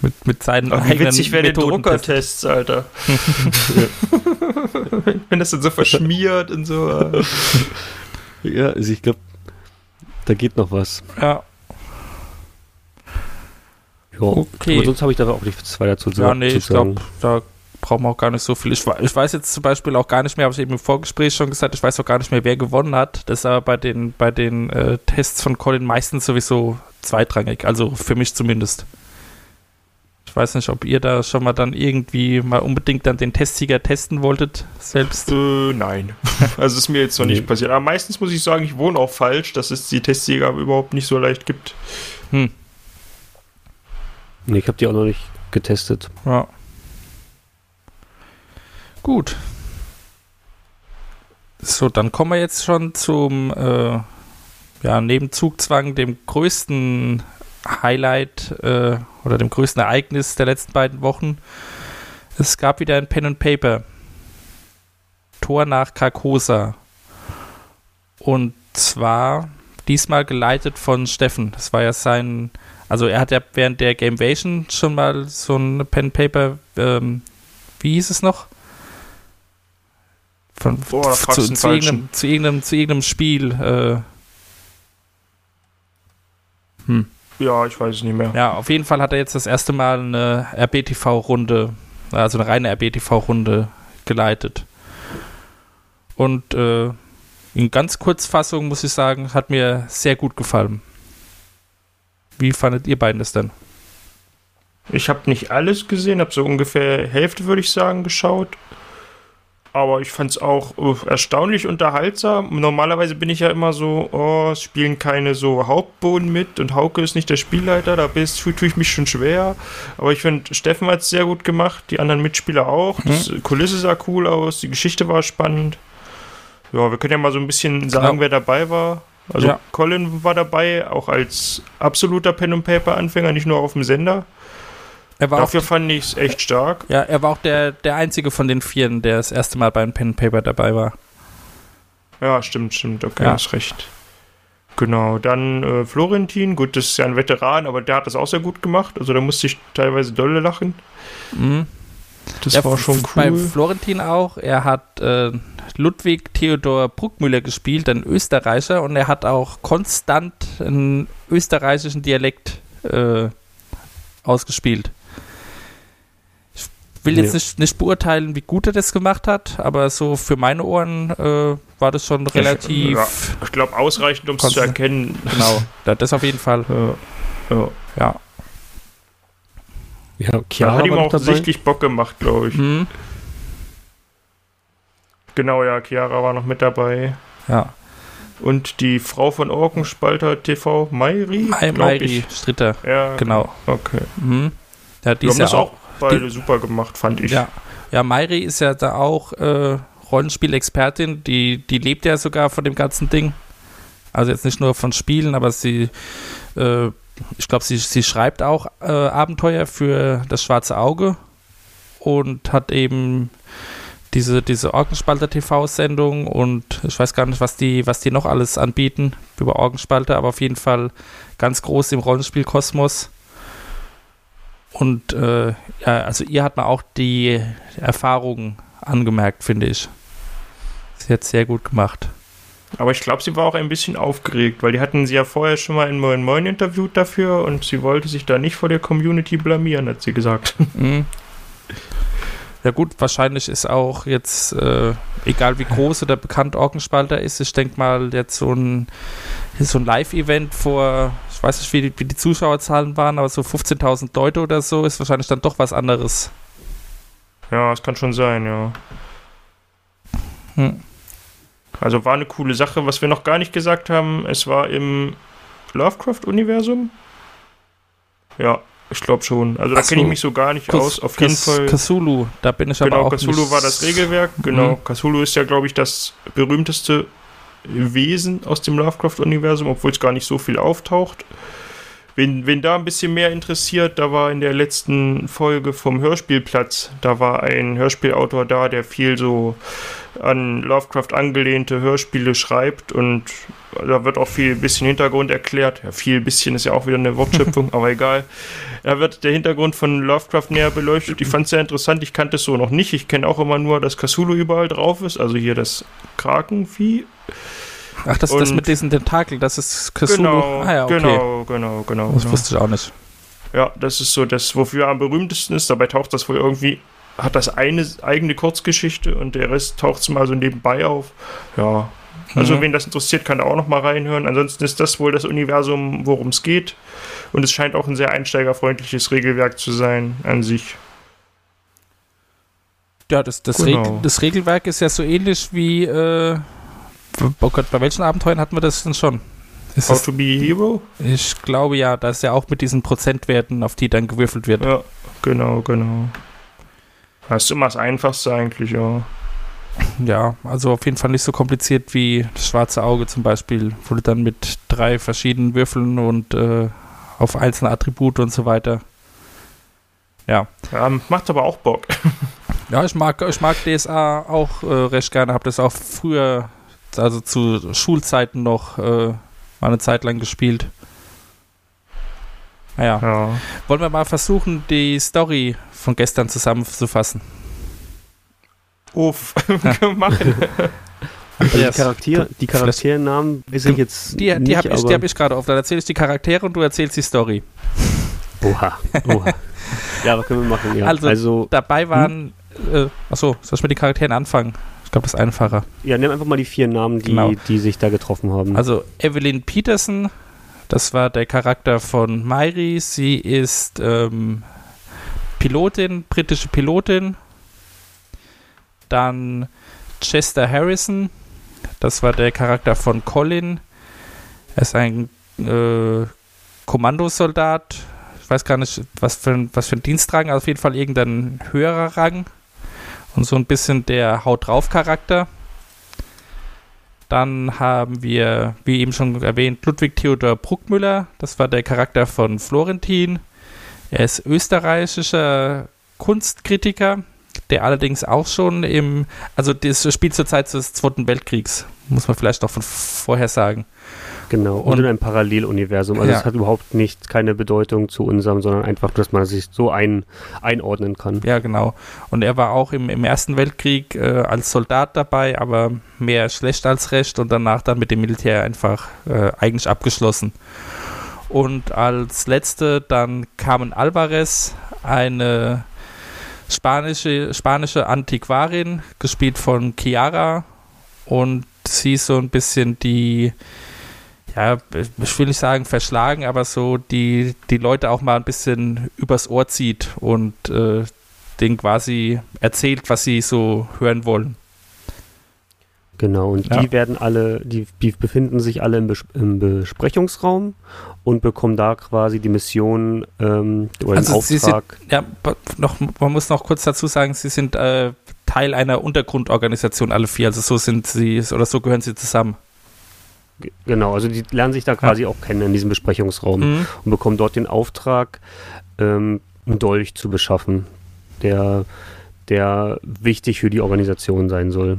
mit, mit seinen Ach, wie eigenen witzig wäre testet. Druckertests, Alter. Wenn das dann so verschmiert und so. äh. Ja, also ich glaube, da geht noch was. Ja, Ja. Okay. Aber sonst habe ich da auch nichts weiter zu, ja, nee, zu ich glaube, da brauchen wir auch gar nicht so viel. Ich, ich weiß jetzt zum Beispiel auch gar nicht mehr, habe ich eben im Vorgespräch schon gesagt, ich weiß auch gar nicht mehr, wer gewonnen hat. Das ist aber bei den, bei den äh, Tests von Colin meistens sowieso zweitrangig, also für mich zumindest. Ich weiß nicht, ob ihr da schon mal dann irgendwie mal unbedingt dann den Testsieger testen wolltet, selbst. Äh, nein. Also ist mir jetzt noch Nee. nicht passiert. Aber meistens muss ich sagen, ich wohne auch falsch, dass es die Testsieger überhaupt nicht so leicht gibt. Hm, Nee, ich habe die auch noch nicht getestet. ja. Gut. So, dann kommen wir jetzt schon zum, äh, ja, neben Zugzwang, dem größten Highlight äh, oder dem größten Ereignis der letzten beiden Wochen. Es gab wieder ein Pen and Paper. Tor nach Carcosa. Und zwar diesmal geleitet von Steffen. Das war ja sein, also er hat ja während der Gamevation schon mal so ein Pen Paper, ähm, wie hieß es noch? Von, Boah, zu, den zu, irgendeinem, zu, irgendeinem, zu irgendeinem Spiel. Äh, hm. Ja, ich weiß es nicht mehr. Ja, auf jeden Fall hat er jetzt das erste Mal eine RBTV-Runde, also eine reine RBTV-Runde geleitet. Und äh, in ganz Kurzfassung muss ich sagen, hat mir sehr gut gefallen. Wie fandet ihr beiden das denn? Ich habe nicht alles gesehen, habe so ungefähr Hälfte, würde ich sagen, geschaut. Aber ich fand es auch äh, erstaunlich unterhaltsam. Normalerweise bin ich ja immer so, oh, es spielen keine so Hauptboden mit und Hauke ist nicht der Spielleiter, da bist, tue ich mich schon schwer. Aber ich finde, Steffen hat es sehr gut gemacht, die anderen Mitspieler auch. Die Mhm. Kulisse sah cool aus, die Geschichte war spannend. Ja, wir können ja mal so ein bisschen sagen, Genau. wer dabei war. Also Ja. Colin war dabei, auch als absoluter Pen und Paper Anfänger, nicht nur auf dem Sender. Er war, auch, Dafür fand ich es echt stark. ja, er war auch der, der einzige von den Vieren, der das erste Mal beim Pen and Paper dabei war. Ja, stimmt, stimmt. Okay, Ja. hast recht. Genau, dann äh, Florentin. Gut, das ist ja ein Veteran, aber der hat das auch sehr gut gemacht. Also da musste ich teilweise dolle lachen. Mhm. Das Ja, war schon Bei cool. Florentin auch. Er hat äh, Ludwig Theodor Bruckmüller gespielt, ein Österreicher, und er hat auch konstant einen österreichischen Dialekt äh, ausgespielt. Ich will jetzt Ja. nicht, nicht beurteilen, wie gut er das gemacht hat, aber so für meine Ohren äh, war das schon relativ. ja. Ich glaube, ausreichend, um es zu erkennen. Genau, da- das auf jeden Fall. Ja, ja. Ja. Ja, Da Chiara hat ihm auch dabei. sichtlich Bock gemacht, glaube ich. Mhm. Genau, ja, Chiara war noch mit dabei. Ja. Und die Frau von Orkenspalter TV, Mairi, Mairi ich. Stritter, Ja, genau. Okay. Mhm. Ja, die ist ja das auch auch beide super gemacht, fand ich. Ja, ja Mairi ist ja da auch äh, Rollenspielexpertin. Die, die lebt ja sogar von dem ganzen Ding. Also jetzt nicht nur von Spielen, aber sie, äh, ich glaube, sie, sie schreibt auch äh, Abenteuer für das Schwarze Auge und hat eben diese, diese Orgenspalter TV-Sendung und ich weiß gar nicht, was die, was die noch alles anbieten über Orgenspalter, aber auf jeden Fall ganz groß im Rollenspielkosmos. Und äh, ja, also ihr hat man auch die Erfahrungen angemerkt, finde ich. Sie hat sehr gut gemacht. Aber ich glaube, sie war auch ein bisschen aufgeregt, weil die hatten sie ja vorher schon mal in Moin Moin interviewt dafür und sie wollte sich da nicht vor der Community blamieren, hat sie gesagt. Mhm. Ja gut, wahrscheinlich ist auch jetzt, äh, egal wie groß oder bekannt Orkenspalter ist, ich denke mal jetzt so ein, so ein Live-Event vor, weiß nicht, wie die, wie die Zuschauerzahlen waren, aber so 15.000 Leute oder so ist wahrscheinlich dann doch was anderes. Ja, das kann schon sein, ja. Hm. Also war eine coole Sache. Was wir noch gar nicht gesagt haben, es war im Lovecraft-Universum. Ja, ich glaube schon. Also da kenne ich mich so gar nicht Cthul- aus. Auf jeden Fall. Cthulhu, da bin ich aber Genau, auch Cthulhu nicht war das Regelwerk. Genau, Mhm. Cthulhu ist ja, glaube ich, das berühmteste Wesen aus dem Lovecraft-Universum, obwohl es gar nicht so viel auftaucht. Wen, wen da ein bisschen mehr interessiert, da war in der letzten Folge vom Hörspielplatz, da war ein Hörspielautor da, der viel so an Lovecraft angelehnte Hörspiele schreibt und da wird auch viel bisschen Hintergrund erklärt. Ja, viel bisschen ist ja auch wieder eine Wortschöpfung, aber egal. Da wird der Hintergrund von Lovecraft näher beleuchtet. Ich fand es sehr interessant. Ich kannte es so noch nicht. Ich kenne auch immer nur, dass Cthulhu überall drauf ist. Also hier das Krakenvieh. Ach, das, das Und- mit diesen Tentakeln, das ist Cthulhu. Genau, ah ja, okay. genau, genau, genau. Das genau. wusste ich auch nicht. Ja, das ist so das, wofür er am berühmtesten ist. Dabei taucht das wohl irgendwie, hat das eine eigene Kurzgeschichte und der Rest taucht es mal so nebenbei auf. Ja. Also, Mhm. wen das interessiert, kann da auch noch mal reinhören. Ansonsten ist das wohl das Universum, worum es geht. Und es scheint auch ein sehr einsteigerfreundliches Regelwerk zu sein an sich. Ja, das, das, Genau. Regel, das Regelwerk ist ja so ähnlich wie, äh, oh Gott, bei welchen Abenteuern hatten wir das denn schon? Ist How das, to be a Hero? ich glaube ja, da ist ja auch mit diesen Prozentwerten, auf die dann gewürfelt wird. Ja, genau, genau. Das ist immer das Einfachste eigentlich, ja. Ja, also auf jeden Fall nicht so kompliziert wie das schwarze Auge zum Beispiel, wo du dann mit drei verschiedenen Würfeln und äh, auf einzelne Attribute und so weiter. Ja. Ja, macht aber auch Bock. Ja, ich mag, ich mag DSA auch äh, recht gerne, habe das auch früher, also zu Schulzeiten noch äh, mal eine Zeit lang gespielt. Naja, Ja. wollen wir mal versuchen, die Story von gestern zusammenzufassen. Uff, machen. Also die, Andreas, Charakter, die Charakternamen weiß ich jetzt Die, die nicht, habe ich, die aber- hab ich gerade auf. Dann erzähle ich die Charaktere und du erzählst die Story. Oha, oha. ja, was können wir machen? Ja. Also- Also, Dabei waren. Äh, achso, soll ich mit den Charakteren anfangen? Ich glaube, das ist einfacher. ja, nimm einfach mal die vier Namen, die, Genau. die sich da getroffen haben. Also, Evelyn Peterson, das war der Charakter von Mairi. Sie ist ähm, Pilotin, britische Pilotin. Dann Chester Harrison, das war der Charakter von Colin. Er ist ein äh, Kommandosoldat. Ich weiß gar nicht, was für, ein, was für ein Dienstrang, also auf jeden Fall irgendein höherer Rang. Und so ein bisschen der Haut drauf Charakter. Dann haben wir, wie eben schon erwähnt, Ludwig Theodor Bruckmüller. Das war der Charakter von Florentin. Er ist österreichischer Kunstkritiker, der allerdings auch schon im, also das spielt zur Zeit des Zweiten Weltkriegs, muss man vielleicht noch von vorher sagen. Genau. Und, und- in einem Paralleluniversum. Also Ja. es hat überhaupt nicht keine Bedeutung zu unserem, sondern einfach, dass man sich so ein, einordnen kann. Ja, genau. Und er war auch im, im Ersten Weltkrieg äh, als Soldat dabei, aber mehr schlecht als recht und danach dann mit dem Militär einfach äh, eigentlich abgeschlossen. Und als letzte dann Carmen Alvarez, eine spanische, spanische Antiquarin, gespielt von Chiara. Und sie ist so ein bisschen die, ja, ich will nicht sagen verschlagen, aber so die, die Leute auch mal ein bisschen übers Ohr zieht und äh, denen quasi erzählt, was sie so hören wollen. Genau, und Ja. die werden alle, die, die befinden sich alle im, Bes im Besprechungsraum und bekommen da quasi die Mission ähm, oder Also den sie Auftrag. Ja, b- noch, man muss noch kurz dazu sagen, sie sind äh, Teil einer Untergrundorganisation, alle vier. Also so sind sie, oder so gehören sie zusammen. Genau, also die lernen sich da quasi auch kennen in diesem Besprechungsraum Mhm. und bekommen dort den Auftrag, ähm, einen Dolch zu beschaffen, der, der wichtig für die Organisation sein soll.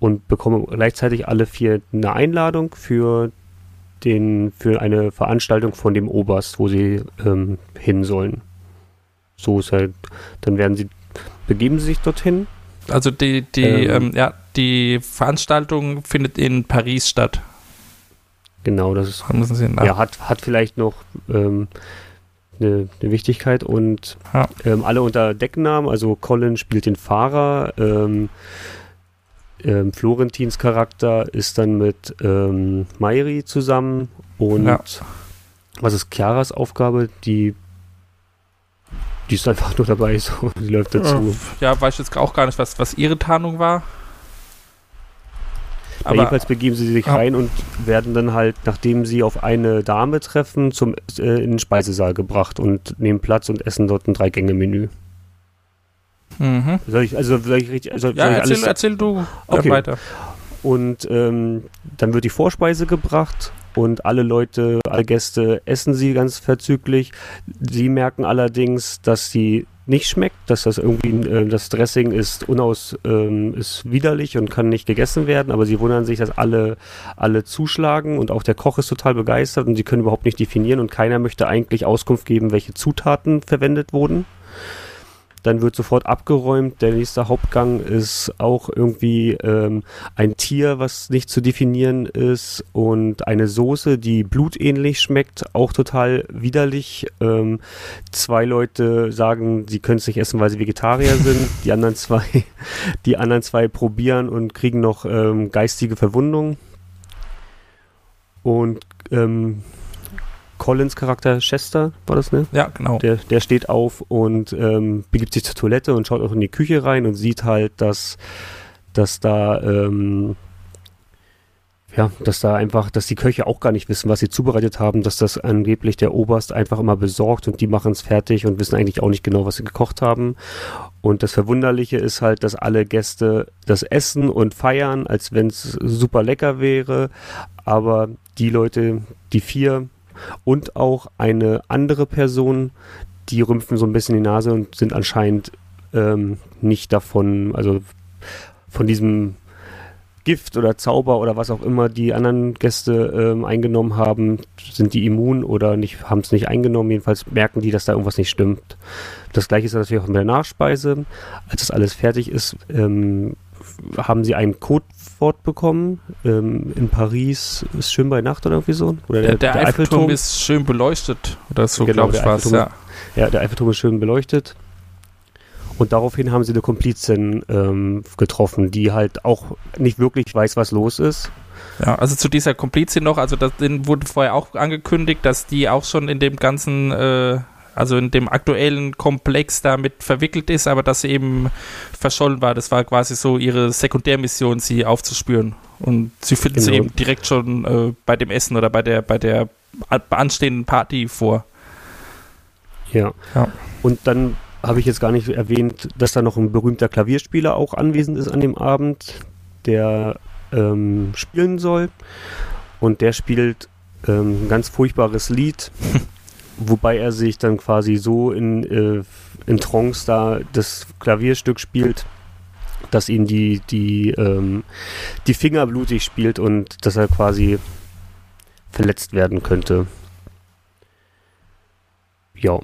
Und bekommen gleichzeitig alle vier eine Einladung für, den, für eine Veranstaltung von dem Oberst, wo sie ähm, hin sollen. So ist halt, dann werden sie, begeben sie sich dorthin. Also die, die, Ähm. ähm, ja, die Veranstaltung findet in Paris statt. Genau, das ist müssen sie nach. ja, hat, hat vielleicht noch ähm, eine, eine Wichtigkeit und Ja. ähm, alle unter Decknamen, also Colin spielt den Fahrer, ähm, ähm, Florentins Charakter ist dann mit ähm, Mairi zusammen und Ja. was ist Chiaras Aufgabe? Die die ist einfach nur dabei, so, die läuft dazu. Ja, weiß jetzt auch gar nicht, was, was ihre Tarnung war. Aber- jedenfalls begeben sie sich rein und werden dann halt, nachdem sie auf eine Dame treffen, zum, äh, in den Speisesaal gebracht und nehmen Platz und essen dort ein Drei-Gänge-Menü. Mhm. Soll ich, also soll ich richtig, also Ja, soll ich erzähl, alles erzähl du Okay. weiter. Und ähm, dann wird die Vorspeise gebracht und alle Leute, alle Gäste essen sie ganz verzüglich. Sie merken allerdings, dass sie nicht schmeckt, dass das irgendwie äh, das Dressing ist unaus ähm, ist widerlich und kann nicht gegessen werden, aber sie wundern sich, dass alle alle zuschlagen und auch der Koch ist total begeistert und sie können überhaupt nicht definieren und keiner möchte eigentlich Auskunft geben, welche Zutaten verwendet wurden. Dann wird sofort abgeräumt. Der nächste Hauptgang ist auch irgendwie ähm, ein Tier, was nicht zu definieren ist und eine Soße, die blutähnlich schmeckt, auch total widerlich. Ähm, zwei Leute sagen, sie können es nicht essen, weil sie Vegetarier sind. Die anderen zwei, die anderen zwei probieren und kriegen noch ähm, geistige Verwundungen. Und ähm, Collins Charakter Chester war das, ne? Ja, genau. Der, der steht auf und ähm, begibt sich zur Toilette und schaut auch in die Küche rein und sieht halt, dass, dass da ähm, ja, dass da einfach, dass die Köche auch gar nicht wissen, was sie zubereitet haben, dass das angeblich der Oberst einfach immer besorgt und die machen es fertig und wissen eigentlich auch nicht genau, was sie gekocht haben. Und das Verwunderliche ist halt, dass alle Gäste das essen und feiern, als wenn es super lecker wäre. Aber die Leute, die vier und auch eine andere Person, die rümpfen so ein bisschen die Nase und sind anscheinend ähm, nicht davon, also von diesem Gift oder Zauber oder was auch immer die anderen Gäste ähm, eingenommen haben, sind die immun oder haben es nicht eingenommen. Jedenfalls merken die, dass da irgendwas nicht stimmt. Das gleiche ist natürlich auch mit der Nachspeise. Als das alles fertig ist, ähm, haben sie ein Codewort bekommen. Ähm, in Paris ist schön bei Nacht oder irgendwie so. Oder Der, der, Eiffelturm ist schön beleuchtet oder so, Genau, glaube ich, der war es. Eiffelturm Ja. Ja, der Eiffelturm ist schön beleuchtet. Und daraufhin haben sie eine Komplizin ähm, getroffen, die halt auch nicht wirklich weiß, was los ist. ja, also zu dieser Komplizin noch, also das den wurde vorher auch angekündigt, dass die auch schon in dem ganzen, äh, also in dem aktuellen Komplex damit verwickelt ist, aber dass sie eben verschollen war. Das war quasi so ihre Sekundärmission, sie aufzuspüren. Und sie finden sie Genau. eben direkt schon äh, bei dem Essen oder bei der, bei der anstehenden Party vor. Ja. Ja. Und dann habe ich jetzt gar nicht erwähnt, dass da noch ein berühmter Klavierspieler auch anwesend ist an dem Abend, der ähm, spielen soll. Und der spielt ähm, ein ganz furchtbares Lied, wobei er sich dann quasi so in, äh, in Trance da das Klavierstück spielt, dass ihn die, die, ähm, die Finger blutig spielt und dass er quasi verletzt werden könnte. Ja,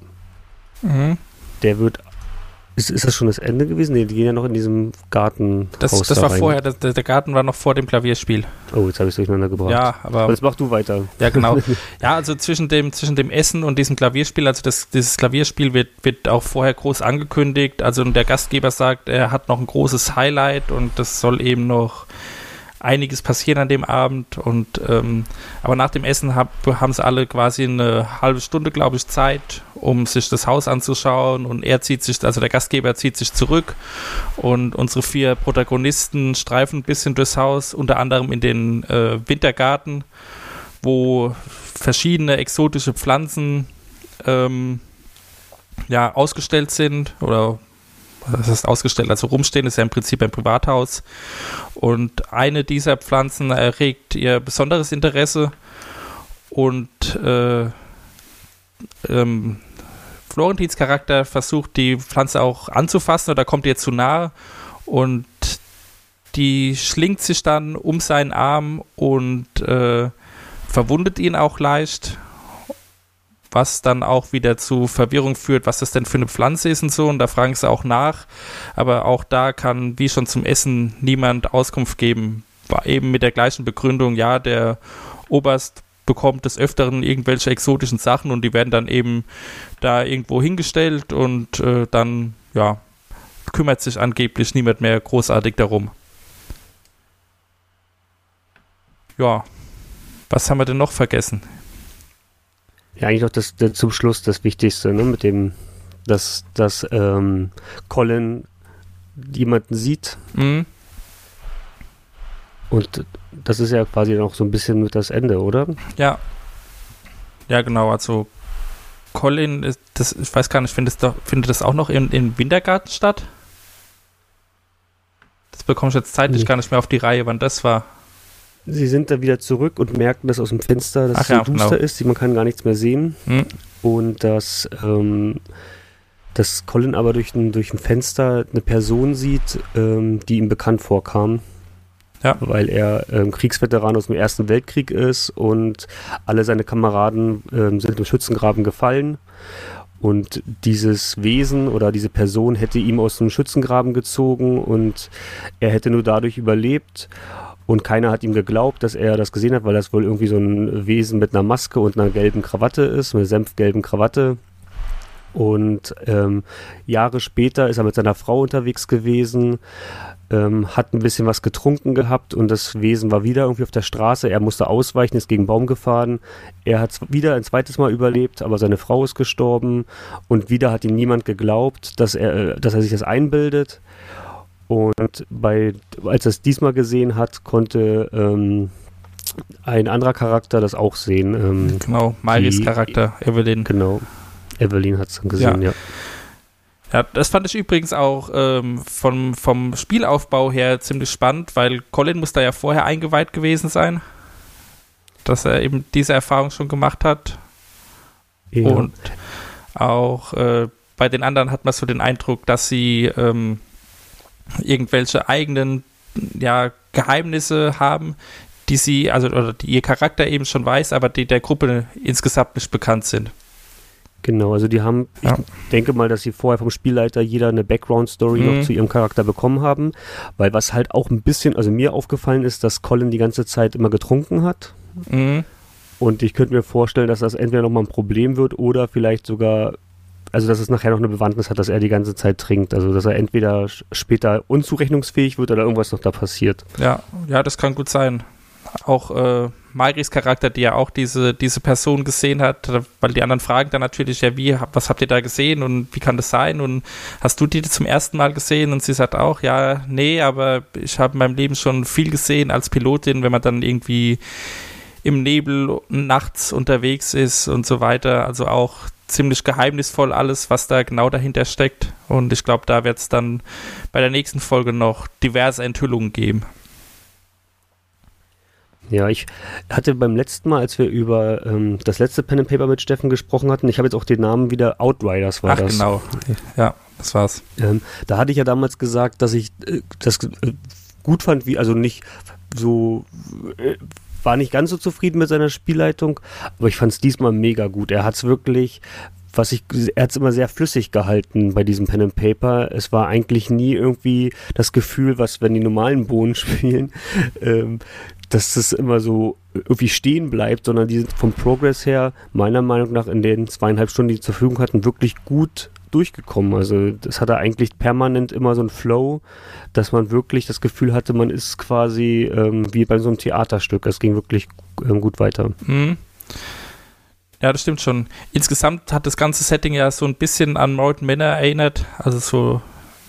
Mhm. der wird. Ist, ist das schon das Ende gewesen? Nee, die gehen ja noch in diesem Garten. Das, das da war rein. vorher, das, der Garten war noch vor dem Klavierspiel. Oh, jetzt habe ich es durcheinander gebracht. Ja, aber Aber jetzt mach du weiter. Ja, genau. Ja, also zwischen dem, zwischen dem Essen und diesem Klavierspiel, also das, dieses Klavierspiel wird, wird auch vorher groß angekündigt. Also der Gastgeber sagt, er hat noch ein großes Highlight und das soll eben noch einiges passieren an dem Abend. Und ähm, aber nach dem Essen hab, haben sie alle quasi eine halbe Stunde, glaube ich, Zeit, um sich das Haus anzuschauen. Und er zieht sich, also der Gastgeber zieht sich zurück und unsere vier Protagonisten streifen ein bisschen durchs Haus, unter anderem in den äh, Wintergarten wo verschiedene exotische Pflanzen ähm, ja, ausgestellt sind oder was heißt ausgestellt, also rumstehen, ist ja im Prinzip ein Privathaus. Und eine dieser Pflanzen erregt ihr besonderes Interesse. Und äh, ähm, Florentins Charakter versucht die Pflanze auch anzufassen oder kommt ihr zu nahe. Und die schlingt sich dann um seinen Arm und äh, verwundet ihn auch leicht, was dann auch wieder zu Verwirrung führt, was das denn für eine Pflanze ist und so. Und da fragen sie auch nach. Aber auch da kann, wie schon zum Essen, niemand Auskunft geben. Eben mit der gleichen Begründung, ja, der Oberst bekommt des Öfteren irgendwelche exotischen Sachen und die werden dann eben da irgendwo hingestellt und äh, dann, ja, kümmert sich angeblich niemand mehr großartig darum. Ja, was haben wir denn noch vergessen? Ja, eigentlich noch das, das zum Schluss das Wichtigste, ne? Mit dem, dass, dass ähm, Colin jemanden sieht Hm? Und das ist ja quasi noch so ein bisschen mit das Ende, oder? Ja. Ja, genau. Also Colin, ist, das, ich weiß gar nicht, findet das, findet das auch noch in, in Wintergarten statt? Das bekomme ich jetzt zeitlich Nee. gar nicht mehr auf die Reihe, wann das war. Sie sind da wieder zurück und merken das aus dem Fenster, dass Ach es so ja, duster genau. ist, man kann gar nichts mehr sehen. Hm. Und dass, ähm, dass Colin aber durch ein, durch ein Fenster eine Person sieht, ähm, die ihm bekannt vorkam. Ja. Weil er ähm, Kriegsveteran aus dem Ersten Weltkrieg ist und alle seine Kameraden ähm, sind im Schützengraben gefallen. Und dieses Wesen oder diese Person hätte ihm aus dem Schützengraben gezogen und er hätte nur dadurch überlebt. Und keiner hat ihm geglaubt, dass er das gesehen hat, weil das wohl irgendwie so ein Wesen mit einer Maske und einer gelben Krawatte ist, einer senfgelben Krawatte. Und ähm, Jahre später ist er mit seiner Frau unterwegs gewesen, ähm, hat ein bisschen was getrunken gehabt und das Wesen war wieder irgendwie auf der Straße. Er musste ausweichen, ist gegen einen Baum gefahren. Er hat wieder ein zweites Mal überlebt, aber seine Frau ist gestorben und wieder hat ihm niemand geglaubt, dass er, äh, dass er sich das einbildet. Und bei, als er es diesmal gesehen hat, konnte ähm, ein anderer Charakter das auch sehen. Ähm, Genau, Die- Charakter, Evelyn. genau. Evelyn hat es dann gesehen, ja. Ja, das fand ich übrigens auch ähm, vom, vom Spielaufbau her ziemlich spannend, weil Colin muss da ja vorher eingeweiht gewesen sein, dass er eben diese Erfahrung schon gemacht hat. ja. Und auch äh, bei den anderen hat man so den Eindruck, dass sie ähm, irgendwelche eigenen ja, Geheimnisse haben, die sie, also oder die ihr Charakter eben schon weiß, aber die der Gruppe insgesamt nicht bekannt sind. Genau, also die haben, Ja. ich denke mal, dass sie vorher vom Spielleiter jeder eine Background-Story Mhm. noch zu ihrem Charakter bekommen haben, weil was halt auch ein bisschen, also mir aufgefallen ist, dass Colin die ganze Zeit immer getrunken hat Mhm. und ich könnte mir vorstellen, dass das entweder nochmal ein Problem wird oder vielleicht sogar, also dass es nachher noch eine Bewandtnis hat, dass er die ganze Zeit trinkt, also dass er entweder später unzurechnungsfähig wird oder irgendwas noch da passiert. Ja, ja, das kann gut sein. Auch äh, Mairis Charakter, die ja auch diese, diese Person gesehen hat, weil die anderen fragen dann natürlich, ja, wie, was habt ihr da gesehen und wie kann das sein und hast du die zum ersten Mal gesehen? Und sie sagt auch, ja, nee, aber ich habe in meinem Leben schon viel gesehen als Pilotin, wenn man dann irgendwie im Nebel nachts unterwegs ist und so weiter. Also auch ziemlich geheimnisvoll alles, was da genau dahinter steckt. Und ich glaube, da wird es dann bei der nächsten Folge noch diverse Enthüllungen geben. Ja, ich hatte beim letzten Mal, als wir über ähm, das letzte Pen and Paper mit Steffen gesprochen hatten, ich habe jetzt auch den Namen wieder, Outriders war Ach, das. genau. Ja, das war's. Ähm, da hatte ich ja damals gesagt, dass ich äh, das äh, gut fand, wie, also nicht so, äh, war nicht ganz so zufrieden mit seiner Spielleitung, aber ich fand es diesmal mega gut. Er hat es wirklich, was ich, er hat es immer sehr flüssig gehalten bei diesem Pen and Paper. Es war eigentlich nie irgendwie das Gefühl, was, wenn die normalen Bohnen spielen, ähm, dass das immer so irgendwie stehen bleibt, sondern die sind vom Progress her meiner Meinung nach in den zweieinhalb Stunden, die zur Verfügung hatten, wirklich gut durchgekommen. Also das hatte eigentlich permanent immer so ein Flow, dass man wirklich das Gefühl hatte, man ist quasi ähm, wie bei so einem Theaterstück. Es ging wirklich ähm, gut weiter. Mhm. Ja, das stimmt schon. Insgesamt hat das ganze Setting ja so ein bisschen an Morton Manor erinnert. Also so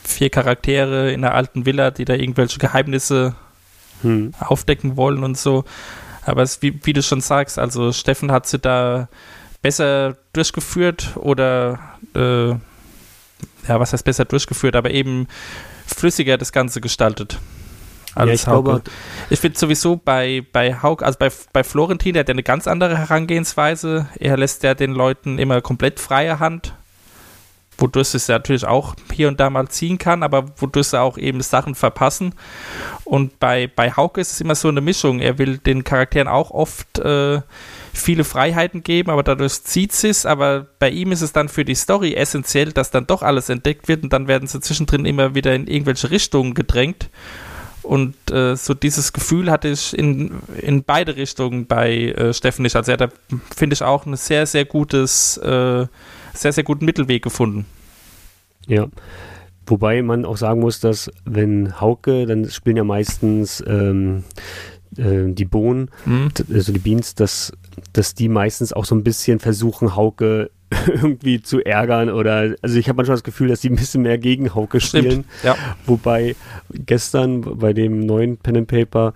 vier Charaktere in einer alten Villa, die da irgendwelche Geheimnisse Hm. aufdecken wollen und so. Aber es, wie, wie du schon sagst, also Steffen hat sie da besser durchgeführt oder äh, ja, was heißt besser durchgeführt, aber eben flüssiger das Ganze gestaltet. Ja, ich Hauke. glaube, Ich finde sowieso bei, bei Hauk, also bei, bei Florentin, der hat ja eine ganz andere Herangehensweise. Er lässt ja den Leuten immer komplett freie Hand, wodurch es ja natürlich auch hier und da mal ziehen kann, aber wodurch sie auch eben Sachen verpassen. Und bei, bei Hauke ist es immer so eine Mischung. Er will den Charakteren auch oft äh, viele Freiheiten geben, aber dadurch zieht sie es. Aber bei ihm ist es dann für die Story essentiell, dass dann doch alles entdeckt wird und dann werden sie zwischendrin immer wieder in irgendwelche Richtungen gedrängt. Und äh, so dieses Gefühl hatte ich in, in beide Richtungen bei äh, Steffen nicht. Also er hat da, finde ich, auch ein sehr, sehr gutes, äh, sehr, sehr guten Mittelweg gefunden. Ja. Wobei man auch sagen muss, dass wenn Hauke, dann spielen ja meistens ähm, äh, die Bohnen, Hm? t- also die Beans, dass, dass die meistens auch so ein bisschen versuchen, Hauke irgendwie zu ärgern oder also ich habe manchmal das Gefühl, dass die ein bisschen mehr gegen Hauke spielen. Ja. Wobei gestern bei dem neuen Pen and Paper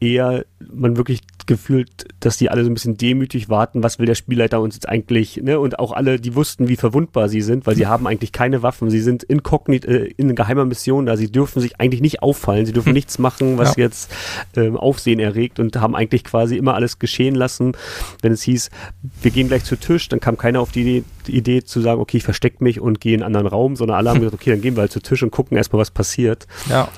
eher man wirklich gefühlt, dass die alle so ein bisschen demütig warten, was will der Spielleiter uns jetzt eigentlich, ne? Und auch alle, die wussten, wie verwundbar sie sind, weil sie haben eigentlich keine Waffen. Sie sind inkognit äh, in geheimer Mission da. Sie dürfen sich eigentlich nicht auffallen. Sie dürfen nichts machen, was Ja. jetzt ähm, Aufsehen erregt und haben eigentlich quasi immer alles geschehen lassen. Wenn es hieß, wir gehen gleich zu Tisch, dann kam keiner auf die Idee, die Idee zu sagen, okay, ich verstecke mich und gehe in einen anderen Raum, sondern alle haben gesagt, okay, dann gehen wir halt zu Tisch und gucken erstmal, was passiert. Ja.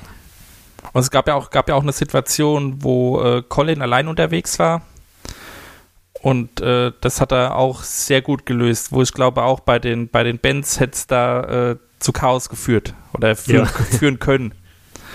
Und es gab ja auch, gab ja auch eine Situation, wo äh, Colin allein unterwegs war. Und äh, das hat er auch sehr gut gelöst, wo ich glaube, auch bei den, bei den Bands hätte es da äh, zu Chaos geführt oder führen, führen können.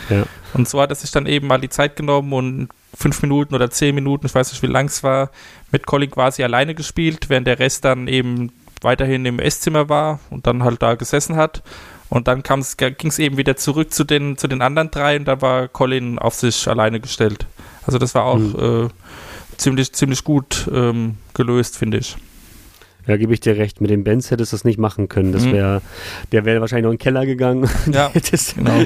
Ja. Und so hat er sich dann eben mal die Zeit genommen und fünf Minuten oder zehn Minuten, ich weiß nicht, wie lang es war, mit Colin quasi alleine gespielt, während der Rest dann eben weiterhin im Esszimmer war und dann halt da gesessen hat. Und dann ging es eben wieder zurück zu den, zu den anderen drei und da war Colin auf sich alleine gestellt. Also das war auch Mhm. äh, ziemlich, ziemlich gut ähm, gelöst, finde ich. Ja, gebe ich dir recht. Mit den Bands hättest du das nicht machen können. Das Mhm. wäre, der wäre wahrscheinlich noch in den Keller gegangen. Ja, hättest, genau.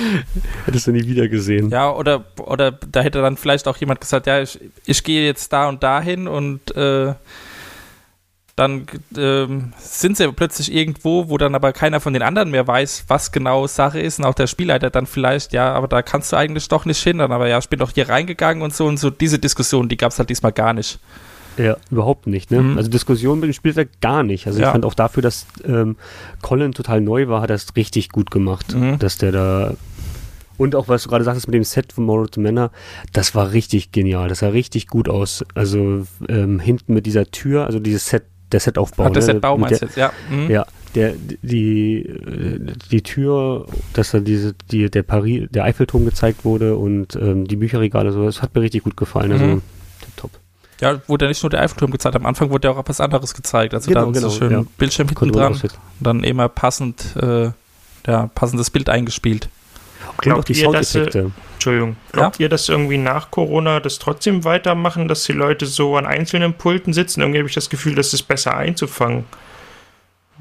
hättest du nie wieder gesehen. Ja, oder, oder da hätte dann vielleicht auch jemand gesagt, ja, ich, ich gehe jetzt da und dahin und äh, dann ähm, sind sie plötzlich irgendwo, wo dann aber keiner von den anderen mehr weiß, was genau Sache ist und auch der Spielleiter dann vielleicht, ja, aber da kannst du eigentlich doch nicht hin, dann aber ja, ich bin doch hier reingegangen und so und so. Diese Diskussion, die gab es halt diesmal gar nicht. Ja, überhaupt nicht. Ne? Mhm. Also Diskussion mit dem Spieltag gar nicht. Also Ja. ich fand auch dafür, dass ähm, Colin total neu war, hat er es richtig gut gemacht. Mhm. Dass der da und auch was du gerade sagtest mit dem Set von Moral to Manor, das war richtig genial. Das sah richtig gut aus. Also ähm, hinten mit dieser Tür, also dieses Set, der Setaufbau. Hat der ne? Set Bau Mit meinst der- du jetzt? Ja. Mhm. Ja, der, die, äh, die Tür, dass da diese, die, der Paris, der Eiffelturm gezeigt wurde und ähm, die Bücherregale, so, das hat mir richtig gut gefallen. Also, Mhm. top. Ja, wurde ja nicht nur der Eiffelturm gezeigt, am Anfang wurde ja auch was anderes gezeigt. Also Genau, da haben sie genau, schön ja. Bildschirm hinten dran und dann immer passend, äh, ja, passendes Bild eingespielt. Und auch die Glaubt ihr, dass Soundeffekte. Entschuldigung. Glaubt ihr, dass irgendwie nach Corona das trotzdem weitermachen, dass die Leute so an einzelnen Pulten sitzen? Irgendwie habe ich das Gefühl, das ist besser einzufangen.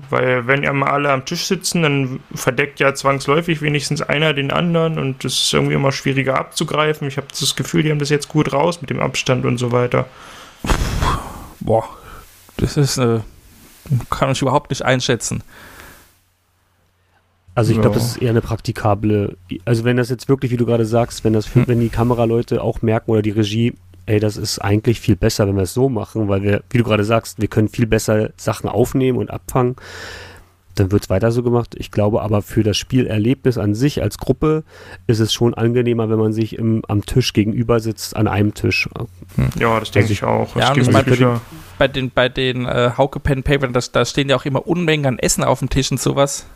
Weil wenn ja mal alle am Tisch sitzen, dann verdeckt ja zwangsläufig wenigstens einer den anderen und es ist irgendwie immer schwieriger abzugreifen. Ich habe das Gefühl, die haben das jetzt gut raus mit dem Abstand und so weiter. Boah, das ist, äh, kann ich überhaupt nicht einschätzen. Also ich Ja. glaube, das ist eher eine praktikable, also wenn das jetzt wirklich, wie du gerade sagst, wenn das für, Hm. wenn die Kameraleute auch merken oder die Regie, ey, das ist eigentlich viel besser, wenn wir es so machen, weil wir, wie du gerade sagst, wir können viel besser Sachen aufnehmen und abfangen, dann wird es weiter so gemacht. Ich glaube aber für das Spielerlebnis an sich als Gruppe ist es schon angenehmer, wenn man sich im, am Tisch gegenüber sitzt, an einem Tisch. Ja, das denke Also ich auch. ja, ich mein, Bücher- Bei den, bei den äh, Hauke Pen Paper, da, da stehen ja auch immer Unmengen an Essen auf dem Tisch und sowas.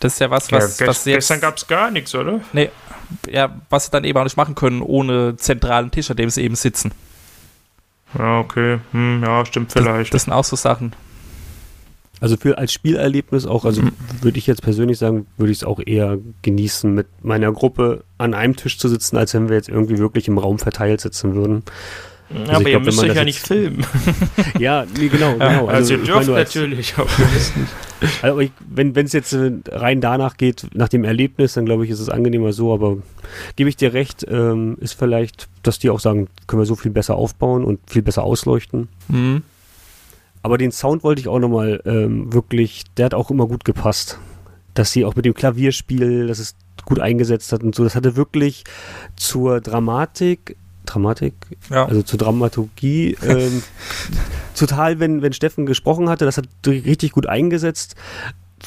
Das ist ja was, ja, was, gest- was, jetzt, gestern gab es gar nichts, oder? nee, ja, was sie dann eben auch nicht machen können, ohne zentralen Tisch, an dem sie eben sitzen. Ja, okay. Hm, ja, stimmt vielleicht. Das sind auch so Sachen. Also für als Spielerlebnis auch, also würde ich jetzt persönlich sagen, würde ich es auch eher genießen, mit meiner Gruppe an einem Tisch zu sitzen, als wenn wir jetzt irgendwie wirklich im Raum verteilt sitzen würden. Ja, ich aber ihr glaub, wenn müsst euch ja nicht filmen. Ja, nee, genau, genau. Also, ihr ich dürft meine natürlich, ihr. Also ich, wenn es jetzt äh, rein danach geht, nach dem Erlebnis, dann glaube ich, ist es angenehmer so, aber gebe ich dir recht, ähm, ist vielleicht, dass die auch sagen, können wir so viel besser aufbauen und viel besser ausleuchten. Mhm. Aber den Sound wollte ich auch nochmal ähm, wirklich, der hat auch immer gut gepasst. Dass sie auch mit dem Klavierspiel, dass es gut eingesetzt hat und so, das hatte wirklich zur Dramatik, Dramatik, Ja. also zur Dramaturgie, ähm, total, wenn, wenn Steffen gesprochen hatte, das hat richtig gut eingesetzt.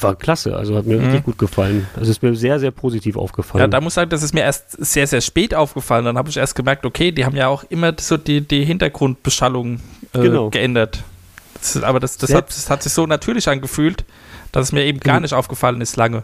War klasse, also hat mir Mhm. richtig gut gefallen. Also ist mir sehr, sehr positiv aufgefallen. Ja, da muss ich sagen, das ist mir erst sehr, sehr spät aufgefallen. Dann habe ich erst gemerkt, okay, die haben ja auch immer so die, die Hintergrundbeschallung äh, Genau. geändert. Das aber das, das, hat, das hat sich so natürlich angefühlt, dass es mir eben gar Genau. nicht aufgefallen ist lange.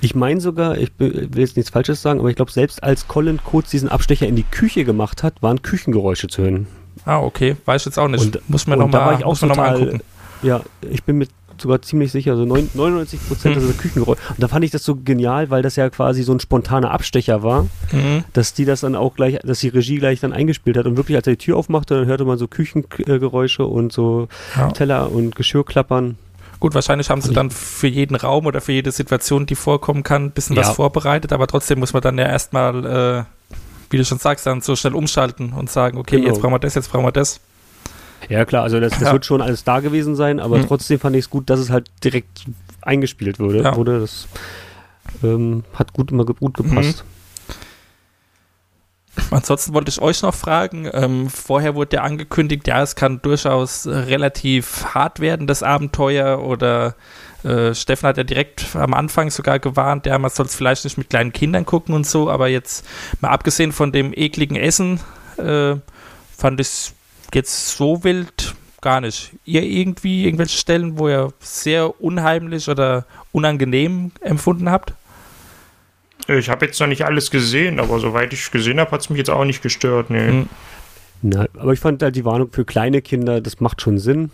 Ich meine sogar, ich will jetzt nichts Falsches sagen, aber ich glaube, selbst als Colin kurz diesen Abstecher in die Küche gemacht hat, waren Küchengeräusche zu hören. Ah, okay, weiß ich jetzt auch nicht. Und- muss man nochmal ich auch noch mal total- angucken. Ja, ich bin mir sogar ziemlich sicher, so neun- 99 Prozent Hm. dieser Küchengeräusche. Und da fand ich das so genial, weil das ja quasi so ein spontaner Abstecher war, Mhm. dass die das dann auch gleich, dass die Regie gleich dann eingespielt hat. Und wirklich, als er die Tür aufmachte, dann hörte man so Küchengeräusche und so Ja. Teller und Geschirr klappern. Gut, wahrscheinlich haben sie dann für jeden Raum oder für jede Situation, die vorkommen kann, ein bisschen Ja. was vorbereitet, aber trotzdem muss man dann ja erstmal äh, wie du schon sagst, dann so schnell umschalten und sagen, okay, Genau. jetzt brauchen wir das, jetzt brauchen wir das. Ja, klar, also das, das Ja. wird schon alles da gewesen sein, aber Mhm. trotzdem fand ich es gut, dass es halt direkt eingespielt wurde. Ja. wurde das ähm, hat gut immer gut gepasst. Ansonsten wollte ich euch noch fragen, ähm, vorher wurde ja angekündigt, ja, es kann durchaus relativ hart werden, das Abenteuer, oder äh, Steffen hat ja direkt am Anfang sogar gewarnt, ja, man soll es vielleicht nicht mit kleinen Kindern gucken und so, aber jetzt mal abgesehen von dem ekligen Essen, äh, fand ich es jetzt so wild gar nicht. Ihr irgendwie irgendwelche Stellen, wo ihr sehr unheimlich oder unangenehm empfunden habt? Ich habe jetzt noch nicht alles gesehen, aber soweit ich gesehen habe, hat es mich jetzt auch nicht gestört. Nee. Mhm. Na, aber ich fand halt die Warnung für kleine Kinder, das macht schon Sinn.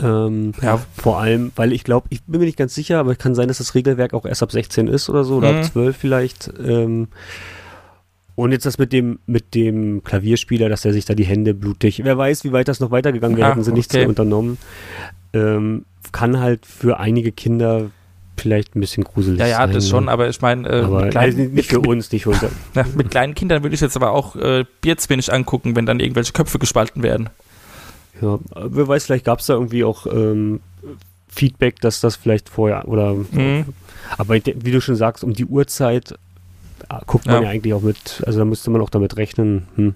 Ähm, Ja. Vor allem, weil ich glaube, ich bin mir nicht ganz sicher, aber es kann sein, dass das Regelwerk auch erst ab 16 ist oder so, oder Mhm. ab 12 vielleicht. Ähm, und jetzt das mit dem, mit dem Klavierspieler, dass er sich da die Hände blutig. Wer weiß, wie weit das noch weitergegangen wäre, Ah, hätten sie nichts okay. so unternommen. Ähm, kann halt für einige Kinder vielleicht ein bisschen gruselig Ja, ja, sein. das ne? schon, aber ich meine, äh, aber mit, kleinen, nicht für uns, nicht für uns. ja, mit kleinen Kindern würde ich jetzt aber auch äh, Bierzwenig angucken, wenn dann irgendwelche Köpfe gespalten werden. Ja, wer weiß, vielleicht gab es da irgendwie auch ähm, Feedback, dass das vielleicht vorher oder Mhm. aber wie du schon sagst, um die Uhrzeit äh, guckt man Ja. ja. eigentlich auch mit, also da müsste man auch damit rechnen. Hm.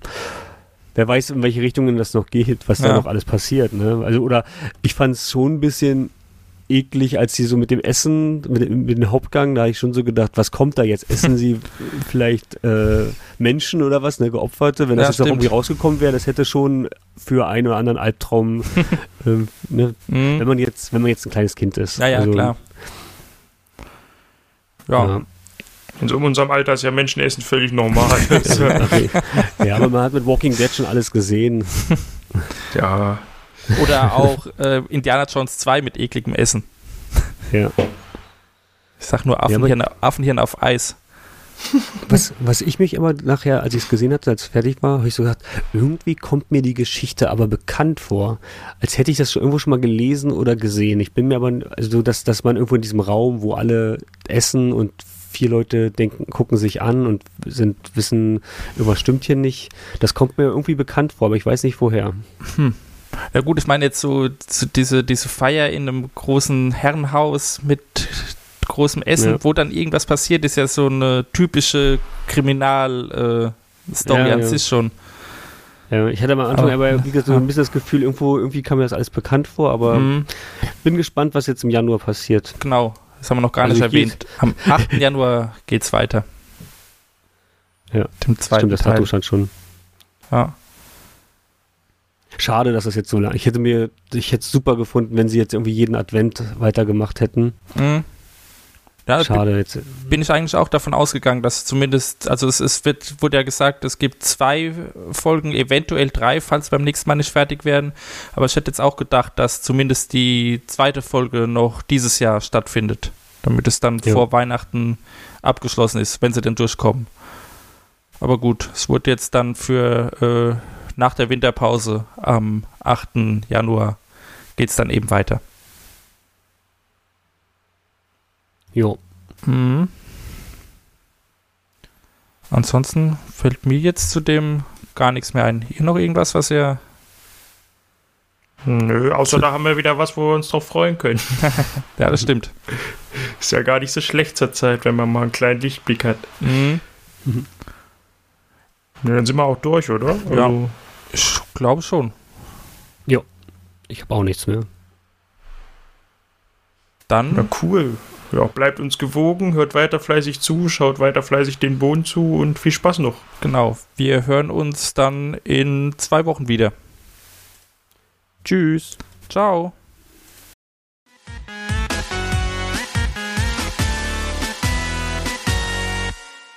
Wer weiß, in welche Richtungen das noch geht, was da Ja. noch alles passiert, ne? Also, oder ich fand es schon ein bisschen eklig, als sie so mit dem Essen, mit, dem- mit dem Hauptgang, da habe ich schon so gedacht, was kommt da jetzt? Essen sie vielleicht äh, Menschen oder was, ne, Geopferte? Wenn das Ja, jetzt noch stimmt. irgendwie rausgekommen wäre, das hätte schon für einen oder anderen Albtraum, ähm, ne, Mhm. wenn man jetzt, wenn man jetzt ein kleines Kind ist. Ja, ja, Also, klar. Ja, Ja. In so unserem Alter ist ja Menschenessen völlig normal. ja, aber man hat mit Walking Dead schon alles gesehen. ja. Oder auch äh, Indiana Jones 2 mit ekligem Essen. Ja. Ich sag nur Ja, aber- Affenhirn, Affenhirn auf Eis. Was, was ich mich aber nachher, als ich es gesehen hatte, als es fertig war, habe ich so gedacht, irgendwie kommt mir die Geschichte aber bekannt vor. Als hätte ich das schon irgendwo schon mal gelesen oder gesehen. Ich bin mir aber, also dass, dass man irgendwo in diesem Raum, wo alle essen und vier Leute denken, gucken sich an und sind, wissen, irgendwas stimmt hier nicht. Das kommt mir irgendwie bekannt vor, aber ich weiß nicht woher. Ja gut, ich meine jetzt so, so diese, diese Feier in einem großen Herrenhaus mit großem Essen, Ja. wo dann irgendwas passiert, ist ja so eine typische Kriminal-Story Ja, an sich schon. Ja, ich hatte am Anfang Aber- aber, wie gesagt, so ein bisschen das Gefühl, irgendwo, irgendwie kam mir das alles bekannt vor, aber Mhm, bin gespannt, was jetzt im Januar passiert. genau, das haben wir noch gar Also nicht erwähnt. Am 8. Januar geht's weiter. Ja, Dem zweiten Stimmt, das Teil. Datum stand schon. Ja. Schade, dass das jetzt so lang. Ich hätte mir, ich hätte es super gefunden, wenn sie jetzt irgendwie jeden Advent weitergemacht hätten. Mhm. Ja, Schade jetzt. bin ich eigentlich auch davon ausgegangen, dass zumindest, also es, es wird, wurde ja gesagt, es gibt zwei Folgen, eventuell drei, falls beim nächsten Mal nicht fertig werden. Aber ich hätte jetzt auch gedacht, dass zumindest die zweite Folge noch dieses Jahr stattfindet, damit es dann Ja. vor Weihnachten abgeschlossen ist, wenn sie denn durchkommen. Aber gut, es wurde jetzt dann für äh, nach der Winterpause am 8. Januar geht es dann eben weiter. Jo. Mhm. Ansonsten fällt mir jetzt zu dem gar nichts mehr ein. Ihr noch irgendwas, was ihr. Nö, außer da haben wir wieder was, wo wir uns drauf freuen können. Ja, das stimmt. Ist ja gar nicht so schlecht zur Zeit, wenn man mal einen kleinen Lichtblick hat. Mhm. Ja, dann sind wir auch durch, oder? Ja. Also, Ich glaube schon. Ich habe auch nichts mehr. Dann, na cool. Ja, bleibt uns gewogen, hört weiter fleißig zu, schaut weiter fleißig den Boden zu und viel Spaß noch. genau, wir hören uns dann in zwei Wochen wieder. Tschüss. Ciao.